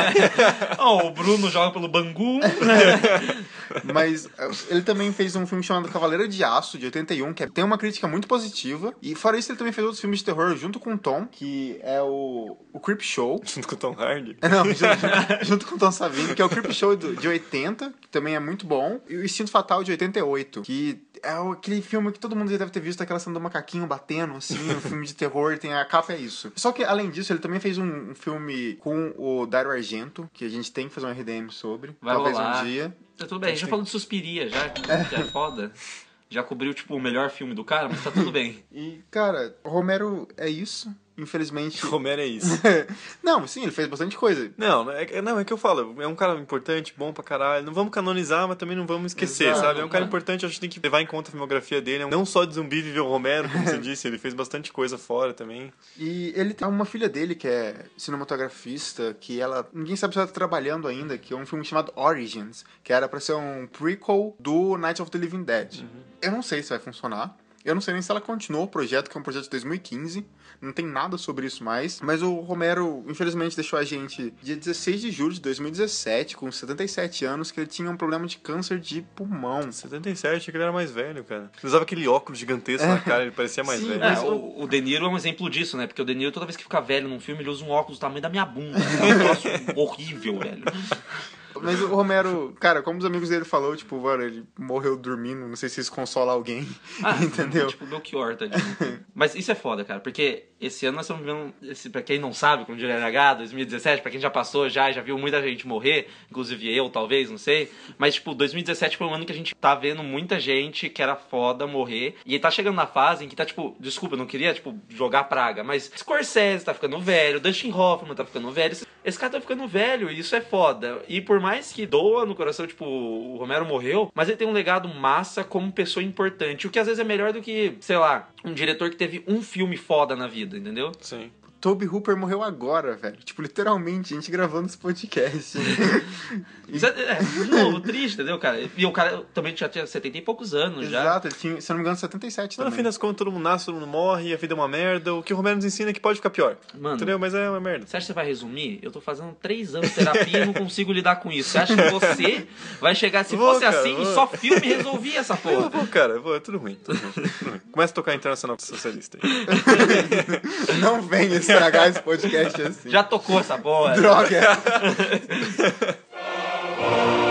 Ó, o Bruno joga pelo Bangu. Mas é, ele também fez um filme chamado Cavaleiro de Aço, de 81, que é- tem uma crítica muito positiva. E fora isso, ele também fez outros filmes de terror junto com o Tom, que é o, o Creep Show. junto com o Tom Hardy. É, Não, junto, junto com o Tom Savini, que é o Creep Show de 80, que também é muito bom. E o Instinto Fatal de 88, que é aquele filme que todo mundo já deve ter visto, aquela cena do macaquinho batendo, assim, um filme de terror, tem a capa é isso. Só que, além disso, ele também fez um, um filme com o Dario Argento, que a gente tem que fazer um RDM sobre, Vai talvez rolar. um dia. Tá tudo bem, a gente já falou de Suspiria, já, que é foda. Já cobriu, tipo, o melhor filme do cara, mas tá tudo bem. E, cara, Romero é isso. Infelizmente. Romero é isso. não, sim, ele fez bastante coisa. Não, não é, não, é que eu falo, é um cara importante, bom pra caralho. Não vamos canonizar, mas também não vamos esquecer, Exato, sabe? É um cara mano. importante, acho que tem que levar em conta a filmografia dele. Não só de zumbi viveu o Romero, como você disse, ele fez bastante coisa fora também. E ele tem uma filha dele que é cinematografista, que ela. Ninguém sabe se ela tá trabalhando ainda, que é um filme chamado Origins, que era pra ser um prequel do Night of the Living Dead. Eu não sei se vai funcionar. Eu não sei nem se ela continuou o projeto, que é um projeto de 2015. Não tem nada sobre isso mais. Mas o Romero, infelizmente, deixou a gente dia 16 de julho de 2017, com 77 anos, que ele tinha um problema de câncer de pulmão. 77, achei que ele era mais velho, cara. Ele usava aquele óculos gigantesco na cara, ele parecia mais Sim, velho. É, o, o De Niro é um exemplo disso, né? Porque o De Niro, toda vez que fica velho num filme, ele usa um óculos do tamanho da minha bunda. É um troço horrível, velho. Mas o Romero, cara, como os amigos dele falou, tipo, mano, ele morreu dormindo, não sei se isso consola alguém, Ah, entendeu? Tipo, Belchior, tadinho. Mas isso é foda, cara, porque esse ano nós estamos vivendo, esse, pra quem não sabe, como diria NH, 2017, pra quem já passou já, já viu muita gente morrer, inclusive eu, talvez, não sei. Mas, tipo, 2017 foi um ano que a gente tá vendo muita gente que era foda morrer. E tá chegando na fase em que tá, tipo, desculpa, eu não queria, tipo, jogar praga, mas Scorsese tá ficando velho, Dustin Hoffman tá ficando velho, esse, esse cara tá ficando velho, e isso é foda. E por mais que doa no coração, tipo, o Romero morreu, mas ele tem um legado massa como pessoa importante, o que às vezes é melhor do que, sei lá, um diretor que teve um filme foda na vida, entendeu? Sim. Toby Hooper morreu agora, velho. Tipo, literalmente, a gente gravando esse podcast. Isso é, é de novo, triste, entendeu, cara? E o cara também já tinha 70 e poucos anos já. Exato, ele tinha, se eu não me engano, 77 Mas no também. fim das contas, todo mundo nasce, todo mundo morre, a vida é uma merda. O que o Romero nos ensina é que pode ficar pior. Mano. Entendeu? Mas é uma merda. Você acha que você vai resumir? Eu tô fazendo três anos de terapia e não consigo lidar com isso. Você acha que você vai chegar, se Vou, fosse cara, assim, vou. só filme resolvia essa Eu porra? vou, cara, eu vou, é tudo ruim. Tudo ruim, tudo ruim. Começa a tocar Internacional Socialista aí. Não venha estragar esse podcast assim. Já tocou essa porra. Droga!